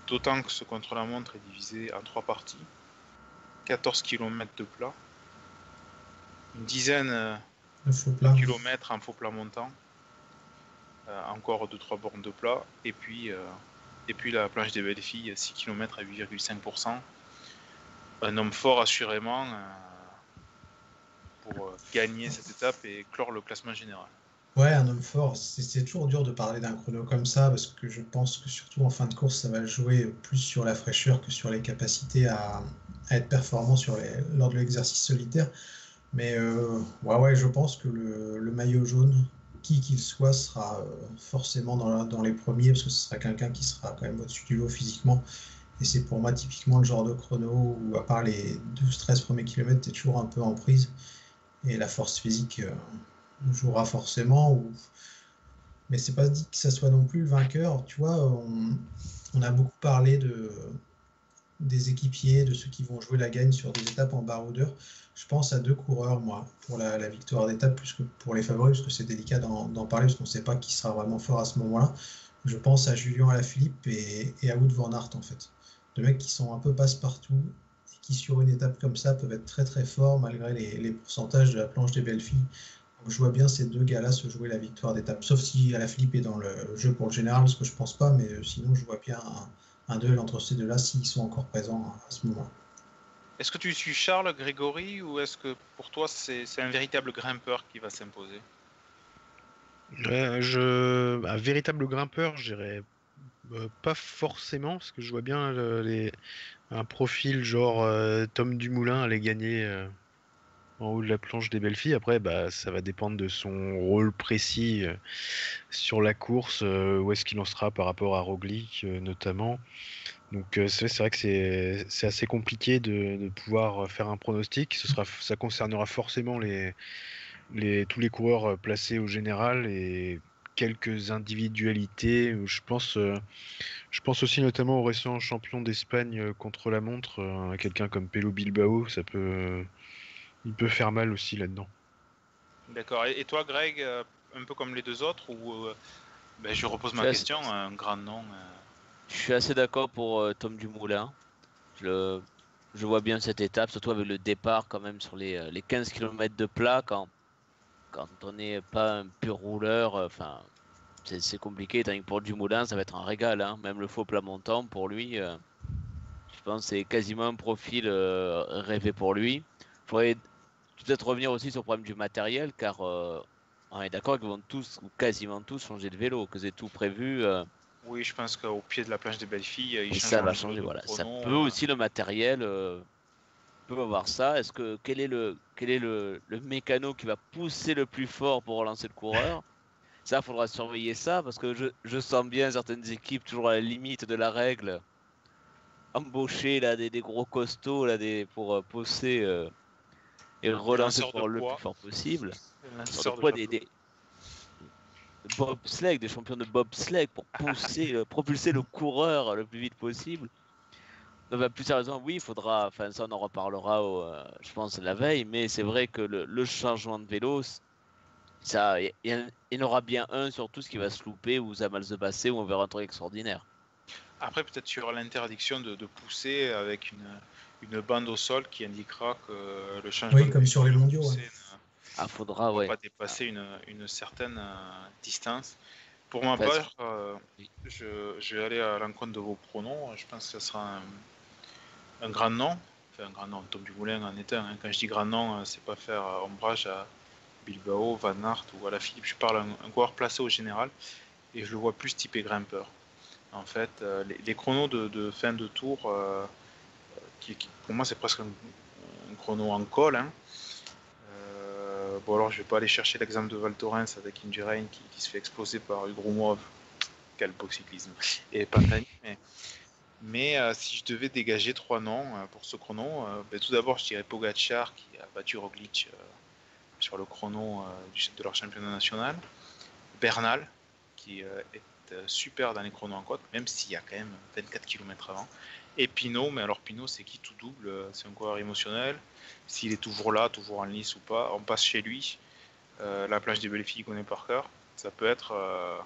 D'autant que ce contre-la-montre est divisé en trois parties. 14 km de plat, une dizaine euh, de kilomètres en faux plat montant, euh, encore 2-3 bornes de plat, et puis, euh, et puis la planche des belles filles, 6 km à 8,5%. Un homme fort assurément pour gagner cette étape et clore le classement général. Ouais, un homme fort. C'est toujours dur de parler d'un chrono comme ça parce que je pense que surtout en fin de course, ça va jouer plus sur la fraîcheur que sur les capacités à, être performant sur lors de l'exercice solitaire. Mais euh, ouais, ouais, je pense que le, maillot jaune, qui qu'il soit, sera euh, forcément dans, dans, les premiers parce que ce sera quelqu'un qui sera quand même au-dessus du lot physiquement. Et c'est pour moi typiquement le genre de chrono où, à part les 12-13 premiers kilomètres, tu es toujours un peu en prise. Et la force physique. Euh, jouera forcément. Ou... Mais c'est pas dit que ça soit non plus le vainqueur. Tu vois, on, a beaucoup parlé de, des équipiers, de ceux qui vont jouer la gagne sur des étapes en baroudeur. Je pense à deux coureurs, moi, pour la, victoire d'étape, plus que pour les favoris, parce que c'est délicat d'en parler, parce qu'on ne sait pas qui sera vraiment fort à ce moment-là. Je pense à Julien Alaphilippe et, et à Wood Van Aert, en fait. Deux mecs qui sont un peu passe-partout, et qui, sur une étape comme ça, peuvent être très très forts, malgré les, les pourcentages de la planche des belles filles je vois bien ces deux gars-là se jouer la victoire d'étape. Sauf si la Philippe est dans le jeu pour le général, ce que je pense pas, mais euh, sinon je vois bien un, duel entre ces deux-là s'ils sont encore présents à ce moment-là. Est-ce que tu suis Charles, Grégory, ou est-ce que pour toi c'est un véritable grimpeur qui va s'imposer? Je... Un véritable grimpeur, je dirais euh, pas forcément, parce que je vois bien les... un profil genre euh, Tom Dumoulin aller gagner en haut de la planche des belles filles. Après, bah, ça va dépendre de son rôle précis euh, sur la course, euh, où est-ce qu'il en sera par rapport à Roglic euh, notamment. Donc c'est vrai que c'est assez compliqué de, pouvoir faire un pronostic. Ce sera, ça concernera forcément les, les, tous les coureurs placés au général et quelques individualités. Je pense, je pense aussi notamment au récent champion d'Espagne contre la montre, quelqu'un comme Pelo Bilbao. Ça peut, il peut faire mal aussi là-dedans. D'accord. Et toi, Greg, euh, un peu comme les deux autres, ou euh, ben, je repose ma question, un grand nom. Euh. Je suis assez d'accord pour Tom Dumoulin. Je, je vois bien cette étape, surtout avec le départ quand même sur les, les 15 km de plat quand, quand on n'est pas un pur rouleur. Enfin, c'est compliqué. Tandis que pour Dumoulin, ça va être un régal. Hein. Même le faux plat montant pour lui, je pense c'est quasiment un profil rêvé pour lui. Il faudrait peut-être revenir aussi sur le problème du matériel, car euh, on est d'accord qu'ils vont tous, ou quasiment tous, changer de vélo, que c'est tout prévu. Euh. Oui, je pense qu'au pied de la plage des belles filles, ils ça va changer. Voilà, ça peut aussi le matériel euh, peut avoir ça. Est-ce que quel est le quel est le, le, mécano qui va pousser le plus fort pour relancer le coureur? Ça, il faudra surveiller ça parce que je, je, sens bien certaines équipes toujours à la limite de la règle embaucher là des, des gros costauds là des pour pousser et relancer pour le plus fort possible. Sur des, des bobsleigh, des champions de bobsleigh pour pousser, euh, propulser le coureur le plus vite possible. Non, bah, plus sérieusement, oui, il faudra. Enfin, ça, on en reparlera, au, euh, je pense, la veille. Mais c'est vrai que le, le changement de vélo, ça, il y, en- il y en aura bien un sur tout ce qui va se louper ou ça va mal se passer ou on verra un truc extraordinaire. Après, peut-être sur l'interdiction de, de pousser avec une, une bande au sol qui indiquera que le changement Oui, de comme sur les mondiaux, ouais. Ah, faudra, ouais. pas dépasser une, une certaine euh, distance. Pour ma part, euh, je, je vais aller à l'encontre de vos pronoms. Je pense que ce sera un, un grand nom. Enfin, un grand nom. Tom Dumoulin en est un. hein. Quand je dis grand nom, euh, c'est pas faire ombrage à Bilbao, Van Aert ou à la Philippe. Je parle un, un coureur placé au général et je le vois plus typé grimpeur. En fait, euh, les, les chronos de, de fin de tour, euh, pour moi, c'est presque un, chrono en col. hein. Euh, bon, alors je vais pas aller chercher l'exemple de Val Thorens avec Indurain qui, qui se fait exploser par Ugrumov. Quel beau cyclisme. Et Pantani. Mais, euh, si je devais dégager trois noms euh, pour ce chrono, ben, tout d'abord, je dirais Pogacar qui a battu Roglic sur le chrono du- de leur championnat national. Bernal qui est super dans les chronos en côte, même s'il y a quand même 24 km avant. Et Pinot, mais alors Pinot, c'est qui tout double euh, C'est un coureur émotionnel. S'il est toujours là, toujours en lice ou pas, on passe chez lui. Euh, la plage des belles filles qu'on connaît par cœur. Ça peut être euh,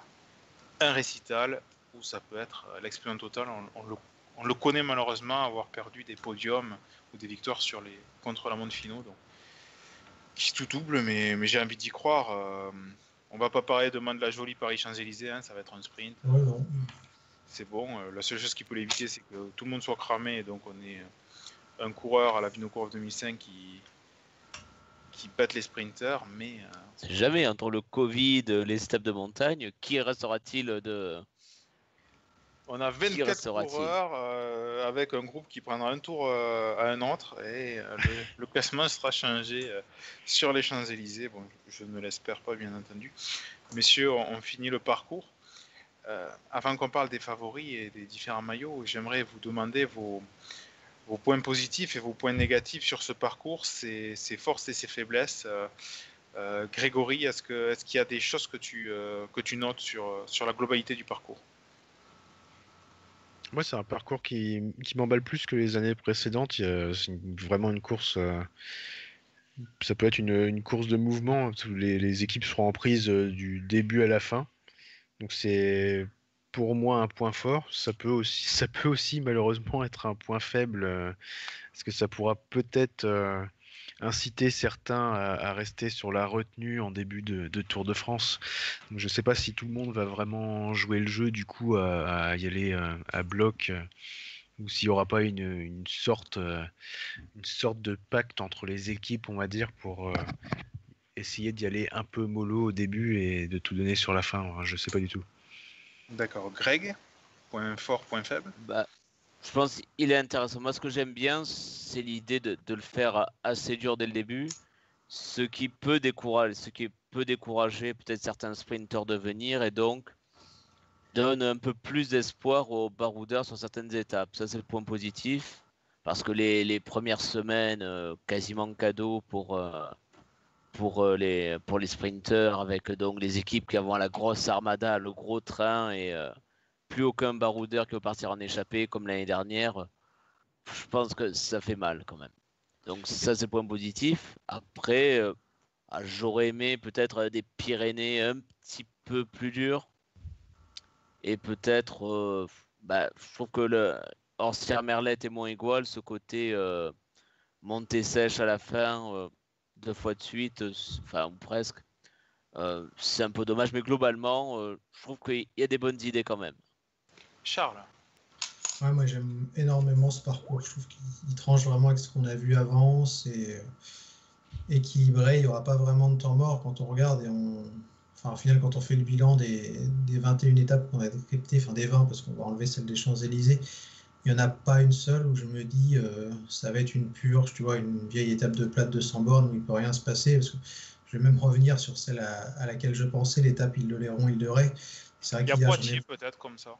un récital ou ça peut être euh, l'exploit total. On, le, on le connaît malheureusement avoir perdu des podiums ou des victoires sur les contre la monde finaux. Donc, qui tout double, mais, j'ai envie d'y croire. on va pas parler demain de la jolie Paris-Champs-Élysées, hein, ça va être un sprint. C'est bon. Euh, la seule chose qui peut l'éviter, c'est que tout le monde soit cramé. Et donc, on est euh, un coureur à la Vinocourbe 2005 qui, qui batte les sprinters. Mais euh, C'est jamais entre le Covid, les steppes de montagne, qui restera-t-il de. on a Qui 24 restera-t-il coureurs euh, avec un groupe qui prendra un tour euh, à un autre. Et euh, le, [LAUGHS] le classement sera changé euh, sur les Champs-Élysées. Bon, je ne l'espère pas, bien entendu. Messieurs, on, on finit le parcours. Euh, avant qu'on parle des favoris et des différents maillots, j'aimerais vous demander vos, points positifs et vos points négatifs sur ce parcours, ses, forces et ses faiblesses. Euh, euh, Grégory, est-ce qu'il y a des choses que tu, notes sur, la globalité du parcours? Moi, c'est un parcours qui, qui m'emballe plus que les années précédentes. C'est vraiment une course. ça peut être une, course de mouvement. Les, les équipes seront en prise du début à la fin. Donc, c'est pour moi un point fort. Ça peut aussi, [LAUGHS] ça peut aussi malheureusement être un point faible. euh, parce que ça pourra peut-être euh, inciter certains à, rester sur la retenue en début de, Tour de France. Je ne sais pas si tout le monde va vraiment jouer le jeu du coup à, y aller euh, à bloc ou s'il n'y aura pas une, sorte, une sorte de pacte entre les équipes, on va dire, pour essayer d'y aller un peu mollo au début et de tout donner sur la fin. hein, Je sais pas du tout. D'accord. Greg, point fort, point faible Bah, je pense qu'il est intéressant. Moi, ce que j'aime bien, c'est l'idée de, de le faire assez dur dès le début. Ce qui peut décourager, ce qui peut décourager peut-être certains sprinteurs de venir et donc donne un peu plus d'espoir aux baroudeurs sur certaines étapes. Ça, c'est le point positif. Parce que les, les premières semaines, euh, quasiment cadeau pour, euh, pour, euh, les, pour les sprinteurs, avec donc les équipes qui avont la grosse armada, le gros train et, euh, plus aucun baroudeur qui veut partir en échappée comme l'année dernière, je pense que ça fait mal quand même. Donc ça c'est le point positif. Après, euh, ah, j'aurais aimé peut-être des Pyrénées un petit peu plus dures. Et peut-être, euh, bah, je trouve que le Orsière Merlette est moins igual, ce côté euh, montée sèche à la fin, euh, deux fois de suite, euh, enfin ou presque. Euh, c'est un peu dommage, mais globalement, euh, je trouve qu'il y a des bonnes idées quand même. Charles Ouais, moi j'aime énormément ce parcours. Je trouve qu'il il tranche vraiment avec ce qu'on a vu avant. C'est équilibré. Il n'y aura pas vraiment de temps mort quand on regarde. Et on... enfin, au final, quand on fait le bilan des, des 21 étapes qu'on a décryptées, enfin des 20, parce qu'on va enlever celle des Champs-Élysées, il n'y en a pas une seule où je me dis euh, ça va être une purge, tu vois, une vieille étape de plate de 100 bornes où il ne peut rien se passer. Parce que je vais même revenir sur celle à, à laquelle je pensais, l'étape Île-de-Léron, Île-de-Ré. C'est vrai Il y a Poitiers peut-être comme ça.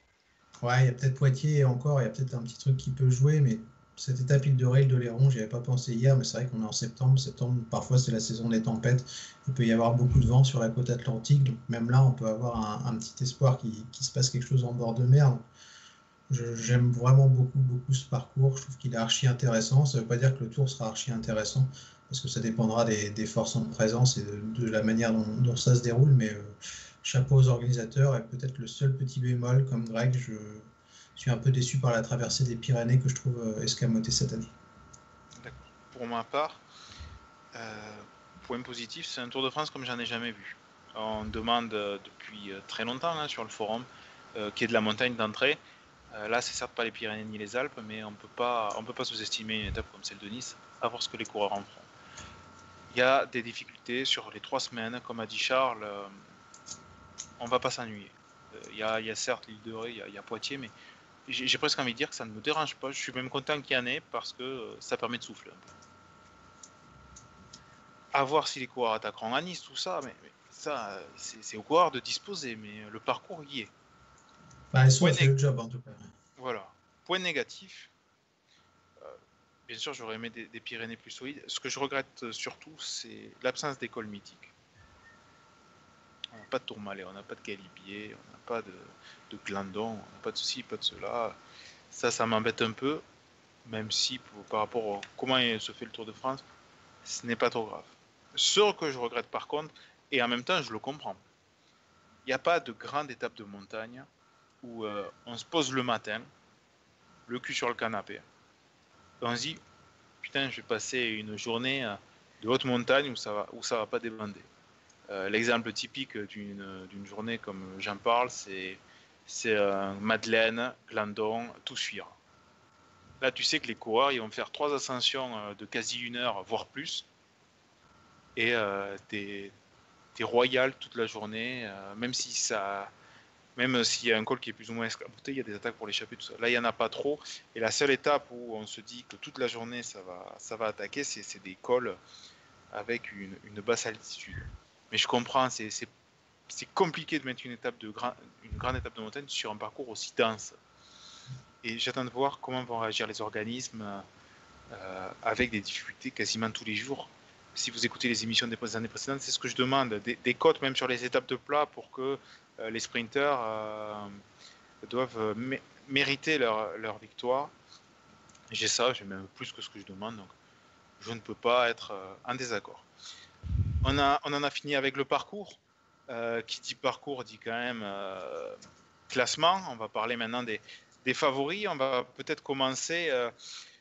Ouais, il y a peut-être Poitiers encore, il y a peut-être un petit truc qui peut jouer, mais cette étape île de Ré, de Léron, j'y avais pas pensé hier, mais c'est vrai qu'on est en septembre. Septembre, parfois, c'est la saison des tempêtes. Il peut y avoir beaucoup de vent sur la côte atlantique, donc même là, on peut avoir un, un petit espoir qu'il qui se passe quelque chose en bord de mer. Donc, J'aime vraiment beaucoup, beaucoup ce parcours. Je trouve qu'il est archi intéressant. Ça ne veut pas dire que le tour sera archi intéressant, parce que ça dépendra des, des forces en présence et de, la manière dont, ça se déroule. Mais euh, chapeau aux organisateurs. Et peut-être le seul petit bémol, comme Greg, je suis un peu déçu par la traversée des Pyrénées que je trouve euh, escamotée cette année. Pour ma part, euh, point positif, c'est un Tour de France comme j'en ai jamais vu. On demande depuis très longtemps hein, sur le forum euh, qu'il y ait de la montagne d'entrée. Euh, là, c'est certes pas les Pyrénées ni les Alpes, mais on peut pas, on peut pas sous-estimer une étape comme celle de Nice, à voir ce que les coureurs en feront. Il y a des difficultés sur les trois semaines, comme a dit Charles. euh, on va pas s'ennuyer. Euh, Il y, a, y a certes l'île de Ré, il y a- Poitiers, mais j'ai presque envie de dire que ça ne me dérange pas. Je suis même content qu'il y en ait parce que ça permet de souffler un peu. À voir si les coureurs attaqueront à Nice, tout ça, mais, mais ça, c'est aux coureurs de disposer, mais le parcours y est. Bah, fait le job en tout cas. Voilà. Point négatif. euh, bien sûr, j'aurais aimé des, des Pyrénées plus solides. Ce que je regrette euh, surtout, c'est l'absence d'école mythique. On n'a pas de Tourmalet, on n'a pas de Galibier, on n'a pas de, de Glandon, on n'a pas de ceci, pas de cela. Ça, ça m'embête un peu, même si pour- par rapport à comment se fait le Tour de France, ce n'est pas trop grave. Ce que je regrette par contre, et en même temps je le comprends, il n'y a pas de grande étape de montagne où euh, on se pose le matin, le cul sur le canapé, on se dit putain, je vais passer une journée euh, de haute montagne où ça va, où ça va pas débander. Euh, L'exemple typique d'une journée comme j'en parle, c'est Madeleine, Glandon, tout suivre. Là, tu sais que les coureurs, ils vont faire trois ascensions de quasi une heure, voire plus, et euh, des, des royales toute la journée, même si ça, même s'il y a un col qui est plus ou moins escamoté, il y a des attaques pour l'échapper, tout ça. Là, il n'y en a pas trop. Et la seule étape où on se dit que toute la journée, ça va, ça va attaquer, c'est des cols avec une, basse altitude. Mais je comprends, c'est compliqué de mettre une, étape de une grande étape de montagne sur un parcours aussi dense. Et j'attends de voir comment vont réagir les organismes euh, avec des difficultés quasiment tous les jours. Si vous écoutez les émissions des années précédentes, c'est ce que je demande. Des, cotes même sur les étapes de plat pour que euh, les sprinteurs euh, doivent euh, mé- mériter leur, leur victoire. J'ai ça, j'ai même plus que ce que je demande, donc je ne peux pas être euh, en désaccord. On, a, on en a fini avec le parcours. Qui dit parcours dit quand même classement. On va parler maintenant des, favoris. On va peut-être commencer.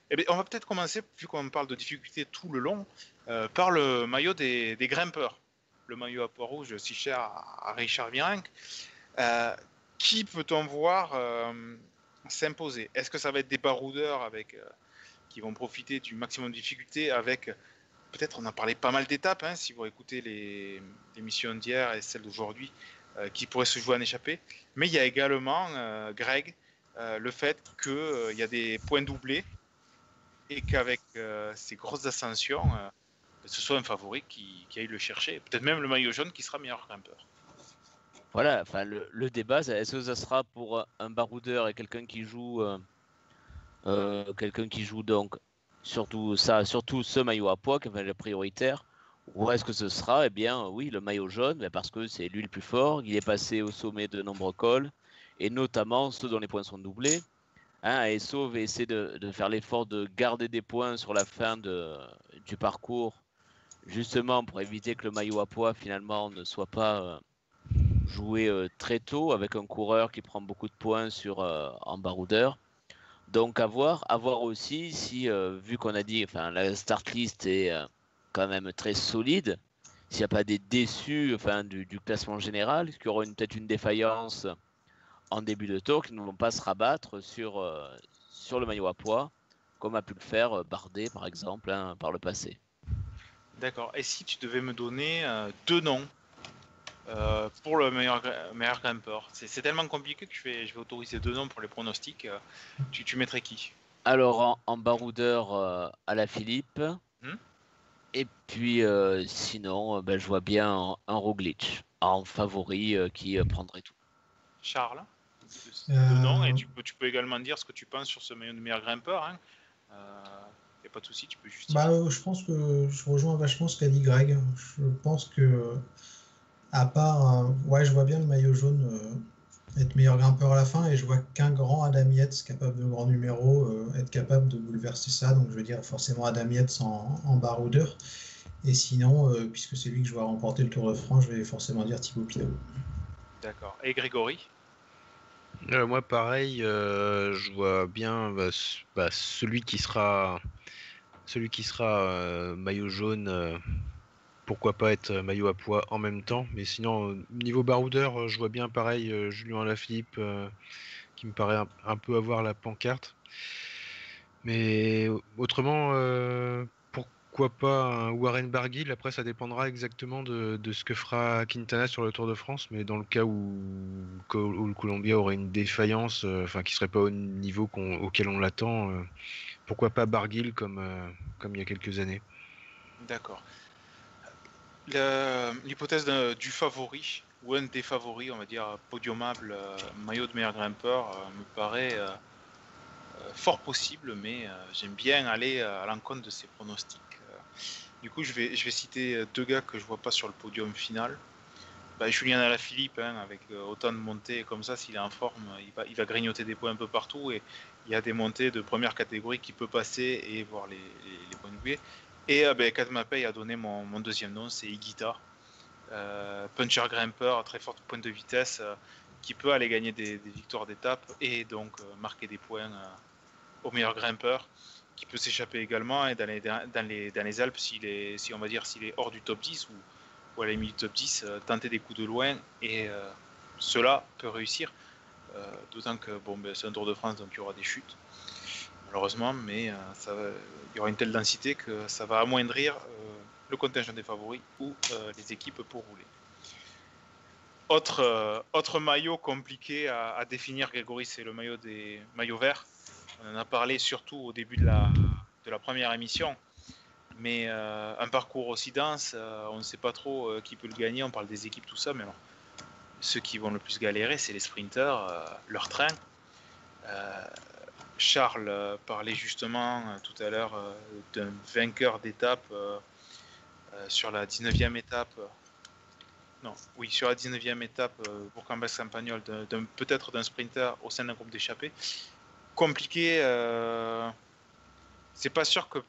eh bien, on va peut-être commencer, vu qu'on parle de difficultés tout le long, euh, par le maillot des, grimpeurs. Le maillot à poids rouge, si cher à, Richard Virenque. Qui peut-on voir euh, s'imposer? Est-ce que ça va être des baroudeurs avec, euh, qui vont profiter du maximum de difficultés avec peut-être on a parlé pas mal d'étapes, hein, si vous écoutez les l'émission d'hier et celle d'aujourd'hui, qui pourraient se jouer en échappée. Mais il y a également, Greg, le fait qu'il y a des points doublés et qu'avec ces grosses ascensions, euh, ce soit un favori qui, aille le chercher. Peut-être même le maillot jaune qui sera meilleur grimpeur. Voilà, enfin le, le débat, est-ce que ça sera pour un baroudeur et quelqu'un qui joue, euh, euh, quelqu'un qui joue donc surtout ça, surtout ce maillot à poids qui est le prioritaire, ou est-ce que ce sera, eh bien oui, le maillot jaune, parce que c'est lui le plus fort, il est passé au sommet de nombreux cols, et notamment ceux dont les points sont doublés. Hein, ESO va essayer de, de faire l'effort de garder des points sur la fin du parcours, justement pour éviter que le maillot à poids finalement ne soit pas euh, joué euh, très tôt avec un coureur qui prend beaucoup de points sur euh, en baroudeur. Donc à voir, aussi si, vu qu'on a dit, enfin la start list est quand même très solide, s'il n'y a pas des déçus enfin, du, classement général, qui auront une- peut-être une défaillance en début de tour, qui ne vont pas se rabattre sur, le maillot à poids, comme a pu le faire Bardet par exemple hein, par le passé? D'accord. Et si tu devais me donner euh, deux noms euh, pour le meilleur, meilleur grimpeur? C'est c'est tellement compliqué que je vais, je vais autoriser deux noms pour les pronostics. euh, tu, tu mettrais qui? Alors en, en baroudeur euh, à la Philippe. Hmm? Et puis euh, sinon, euh, ben, je vois bien un, un Roglic en favori euh, qui euh, prendrait tout. Charles Euh, Deux noms. Et tu peux, tu peux également dire ce que tu penses sur ce maillot de meilleur grimpeur. Hein. A pas de souci, tu peux justifier. Bah, euh, je pense que je rejoins vachement ce qu'a dit Greg. Je pense que, à part, euh, ouais, je vois bien le maillot jaune euh, être meilleur grimpeur à la fin et je vois qu'un grand Adam Yates capable de grand numéro euh, être capable de bouleverser ça. Donc je veux dire forcément Adam Yates en, en baroudeur. Et sinon, euh, puisque c'est lui que je vois remporter le Tour de France, je vais forcément dire Thibaut Pinot. D'accord. Et Grégory? Euh, moi, pareil, euh, je vois bien bah, bah, celui qui sera, celui qui sera euh, maillot jaune. euh, pourquoi pas être euh, maillot à poids en même temps. Mais sinon, niveau baroudeur, je vois bien pareil Julien Alaphilippe qui me paraît un, peu avoir la pancarte. Mais au- autrement, pourquoi pas Warren Barguil Après, ça dépendra exactement de, ce que fera Quintana sur le Tour de France. Mais dans le cas où, le Columbia aurait une défaillance, enfin qui serait pas au niveau auquel on l'attend, pourquoi pas Barguil comme, euh, comme il y a quelques années D'accord. L'hypothèse du favori, ou un des favoris, on va dire, podiumable, euh, maillot de meilleur grimpeur, euh, me paraît fort possible, mais j'aime bien aller à l'encontre de ces pronostics. Du coup, je vais, je vais citer deux gars que je vois pas sur le podium final. Bah, Julien Alaphilippe, hein, avec autant de montées comme ça, s'il est en forme, il va, il va grignoter des points un peu partout et il y a des montées de première catégorie qui peut passer et voir les, les, les points de. Et euh, ben, a donné mon, deuxième nom, c'est Igita. Euh, puncher grimper, à très forte pointe de vitesse, euh, qui peut aller gagner des, victoires d'étape et donc euh, marquer des points euh, au meilleur grimpeur, qui peut s'échapper également et dans les, Alpes, s'il est, si on va dire s'il est hors du top 10 ou, ou à la limite du top 10, euh, tenter des coups de loin et cela peut réussir. Euh, D'autant que bon, ben, c'est un Tour de France, donc il y aura des chutes, malheureusement, mais euh, il y aura une telle densité que ça va amoindrir euh, le contingent des favoris ou les équipes pour rouler. Autre, maillot compliqué à, définir, Grégory, c'est le maillot des maillots verts. On en a parlé surtout au début de la, première émission. Mais un parcours aussi dense, on ne sait pas trop qui peut le gagner. On parle des équipes, tout ça, mais ceux qui vont le plus galérer, c'est les sprinteurs, euh, leur train. Euh, Charles euh, parlait justement euh, tout à l'heure d'un vainqueur d'étape sur la 19e étape. non, oui, sur la 19e étape pour Cambas Campagnol, peut-être d'un sprinter au sein d'un groupe d'échappés. Compliqué, c'est pas sûr que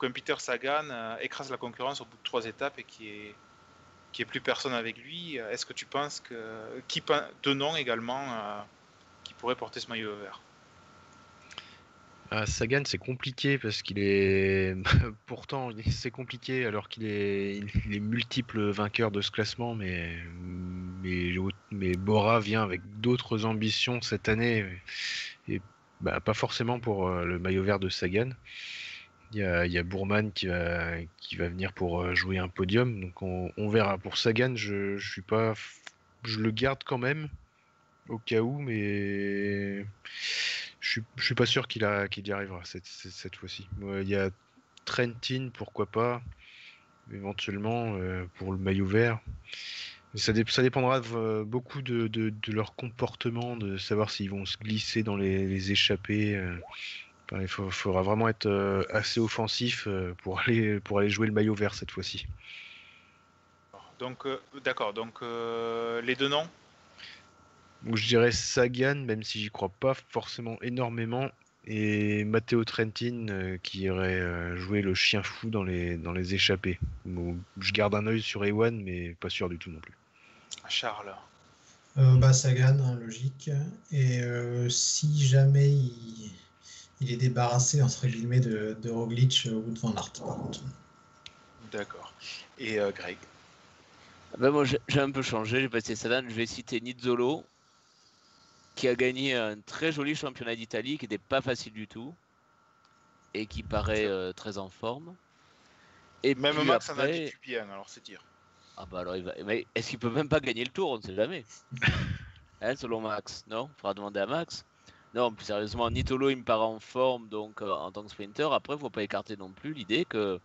qu'un Peter Sagan écrase la concurrence au bout de trois étapes et qu'il n'y y ait plus personne avec lui. Est-ce que tu penses que. Qui, de nom également euh, qui pourrait porter ce maillot vert? Ah, Sagan, c'est compliqué parce qu'il est. [LAUGHS] Pourtant, c'est compliqué alors qu'il est... il est multiple vainqueur de ce classement, mais, mais, mais Bora vient avec d'autres ambitions cette année et bah, pas forcément pour euh, le maillot vert de Sagan. Il y a, Bourman qui va, qui va venir pour euh, jouer un podium, donc on, verra. Pour Sagan, je, suis pas, je le garde quand même au cas où, mais je suis, je suis pas sûr qu'il y arrivera cette, cette, fois-ci. Il y a Trentin, pourquoi pas, éventuellement euh, pour le maillot vert. Ça, ça dépendra beaucoup de, de- leur comportement, de savoir s'ils vont se glisser dans les, les échappées. euh. Enfin, il faut- faudra vraiment être euh, assez offensif euh, pour aller, pour aller jouer le maillot vert cette fois-ci. Donc, euh, d'accord, donc euh, les deux noms? Donc, je dirais Sagan, même si j'y crois pas forcément énormément, et Matteo Trentin euh, qui irait euh, jouer le chien fou dans les, dans les échappées. Bon, je garde un œil sur Ewan, mais pas sûr du tout non plus. Charles. Euh, bah, Sagan, hein, logique. Et euh, si jamais il, il est débarrassé, entre guillemets, de, de Roglic euh, ou de Van Aert, par contre. D'accord. Et euh, Greg? Ben moi, j'ai un peu changé, j'ai passé Sadan, je vais citer Nizzolo, qui a gagné un très joli championnat d'Italie, qui n'était pas facile du tout, et qui paraît euh, très en forme. Et Même puis Max en a après- dit bien, alors c'est dire. Ah bah alors, il va... mais est-ce qu'il peut même pas gagner le tour? On ne sait jamais. [LAUGHS] Hein, selon Max, non? Faudra demander à Max. Non, plus sérieusement, Nitolo, il me paraît en forme donc euh, en tant que sprinter. Après, faut pas écarter non plus l'idée que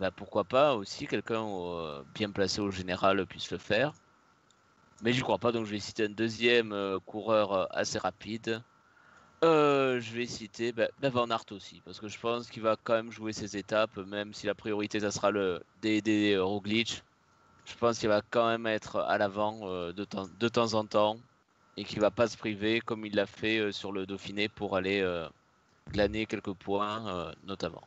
bah, pourquoi pas aussi quelqu'un euh, bien placé au général puisse le faire. Mais j'y crois pas, donc je vais citer un deuxième euh, coureur assez rapide. Je vais citer bah, bah, Van Aert aussi, parce que je pense qu'il va quand même jouer ses étapes, même si la priorité ça sera le DD Roglic. Je pense qu'il va quand même être à l'avant de, de temps en temps. Et qui va pas se priver comme il l'a fait euh, sur le Dauphiné pour aller euh, glaner quelques points euh, notamment.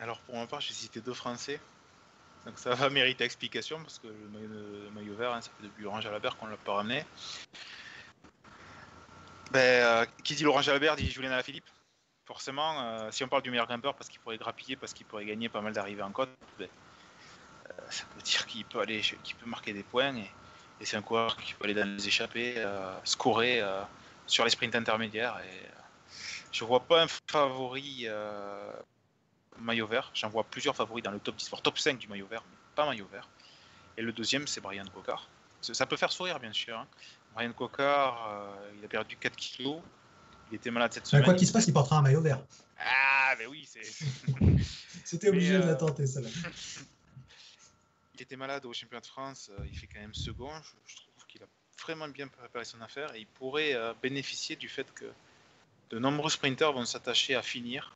Alors pour ma part, j'ai cité deux Français. Donc ça va mériter explication parce que le maillot, vert, hein, ça fait depuis Laurent Jalabert qu'on l'a pas ramené. Ben, qui dit Laurent Jalabert dit Julien Alaphilippe. Forcément, si on parle du meilleur grimpeur parce qu'il pourrait grappiller, parce qu'il pourrait gagner pas mal d'arrivées en côte, ben, ça veut dire qu'il peut aller, qu'il peut marquer des points et, et c'est un coureur qui peut aller dans les échappées, euh, scorer euh, sur les sprints intermédiaires. Et, euh, je vois pas un favori maillot vert. J'en vois plusieurs favoris dans le top 10, voire top 5 du maillot vert, mais pas maillot vert. Et le deuxième, c'est Brian Cocard. Ça peut faire sourire, bien sûr. hein. Brian Cocard, il a perdu 4 kilos. Il était malade cette Bah, semaine. quoi qu'il se passe, il portera un maillot vert. Ah, mais oui, c'est. [LAUGHS] C'était obligé de la tenter, celle-là. [LAUGHS] Était malade au championnat de France, euh, il fait quand même second. Je, trouve qu'il a vraiment bien préparé son affaire et il pourrait euh, bénéficier du fait que de nombreux sprinteurs vont s'attacher à finir,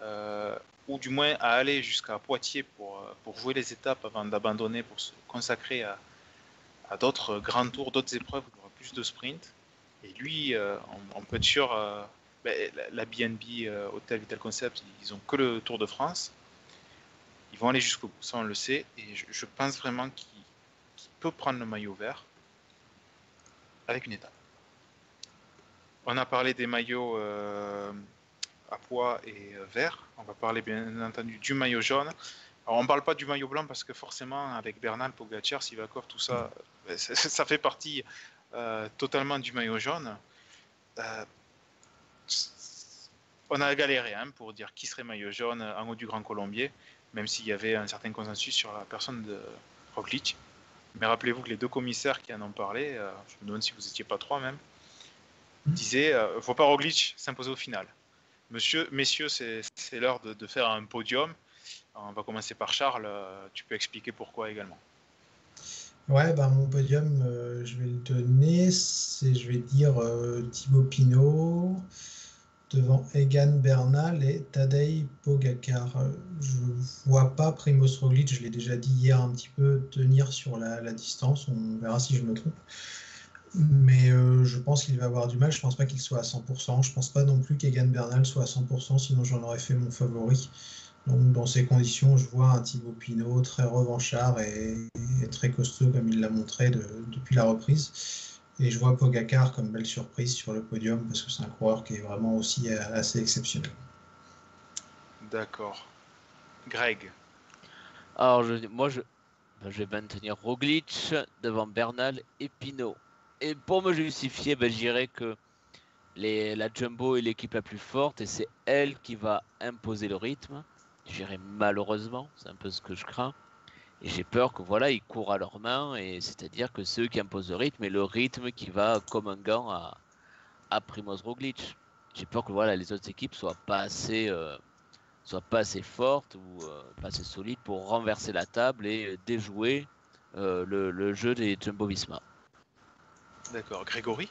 euh, ou du moins à aller jusqu'à Poitiers pour, pour jouer les étapes avant d'abandonner, pour se consacrer à, à d'autres grands tours, d'autres épreuves où il y aura plus de sprint. Et lui, on, peut être sûr, ben, la, BNB Hotel Vital Concept, ils ont que le Tour de France. Ils vont aller jusqu'au bout, ça on le sait. Et je, pense vraiment qu'il peut prendre le maillot vert avec une étape. On a parlé des maillots euh, à poids et euh, vert. On va parler bien entendu du maillot jaune. Alors on ne parle pas du maillot blanc parce que forcément avec Bernal, Pogacar, Sivakov, tout ça, euh, ça, ça fait partie euh, totalement du maillot jaune. On a galéré hein, pour dire qui serait maillot jaune en haut du Grand Colombier, même s'il y avait un certain consensus sur la personne de Roglic. Mais rappelez-vous que les deux commissaires qui en ont parlé, euh, je me demande si vous n'étiez pas trois même, disaient euh, faut pas Roglic s'imposer au final. Monsieur, messieurs, c'est l'heure de, de faire un podium. On va commencer par Charles. euh, Tu peux expliquer pourquoi également. Ouais, bah, mon podium, euh, je vais le donner. Je vais dire, Thibaut Pinot devant Egan Bernal et Tadej Pogacar. Je vois pas Primoz Roglic, je l'ai déjà dit hier un petit peu, tenir sur la, distance. On verra si je me trompe. Mais euh, je pense qu'il va avoir du mal. Je pense pas qu'il soit à 100%. Je pense pas non plus qu'Egan Bernal soit à 100%, sinon j'en aurais fait mon favori. Donc, dans ces conditions, je vois un Thibaut Pinot très revanchard et, très costaud comme il l'a montré de- depuis la reprise. Et je vois Pogacar comme belle surprise sur le podium parce que c'est un coureur qui est vraiment aussi euh, assez exceptionnel. D'accord. Greg. Alors, je, moi, je, ben, je vais maintenir Roglic devant Bernal et Pinot. Et pour me justifier, ben, je dirais que les, la Jumbo est l'équipe la plus forte et c'est elle qui va imposer le rythme. Je dirais malheureusement, c'est un peu ce que je crains. Et j'ai peur que voilà, ils courent à leurs mains, et c'est-à-dire que c'est eux qui imposent le rythme et le rythme qui va comme un gant à, à Primoz Roglic. J'ai peur que voilà, les autres équipes soient pas assez, euh, soient pas assez fortes ou euh, pas assez solides pour renverser la table et euh, déjouer euh, le, le jeu des Jumbo Visma. D'accord. Grégory?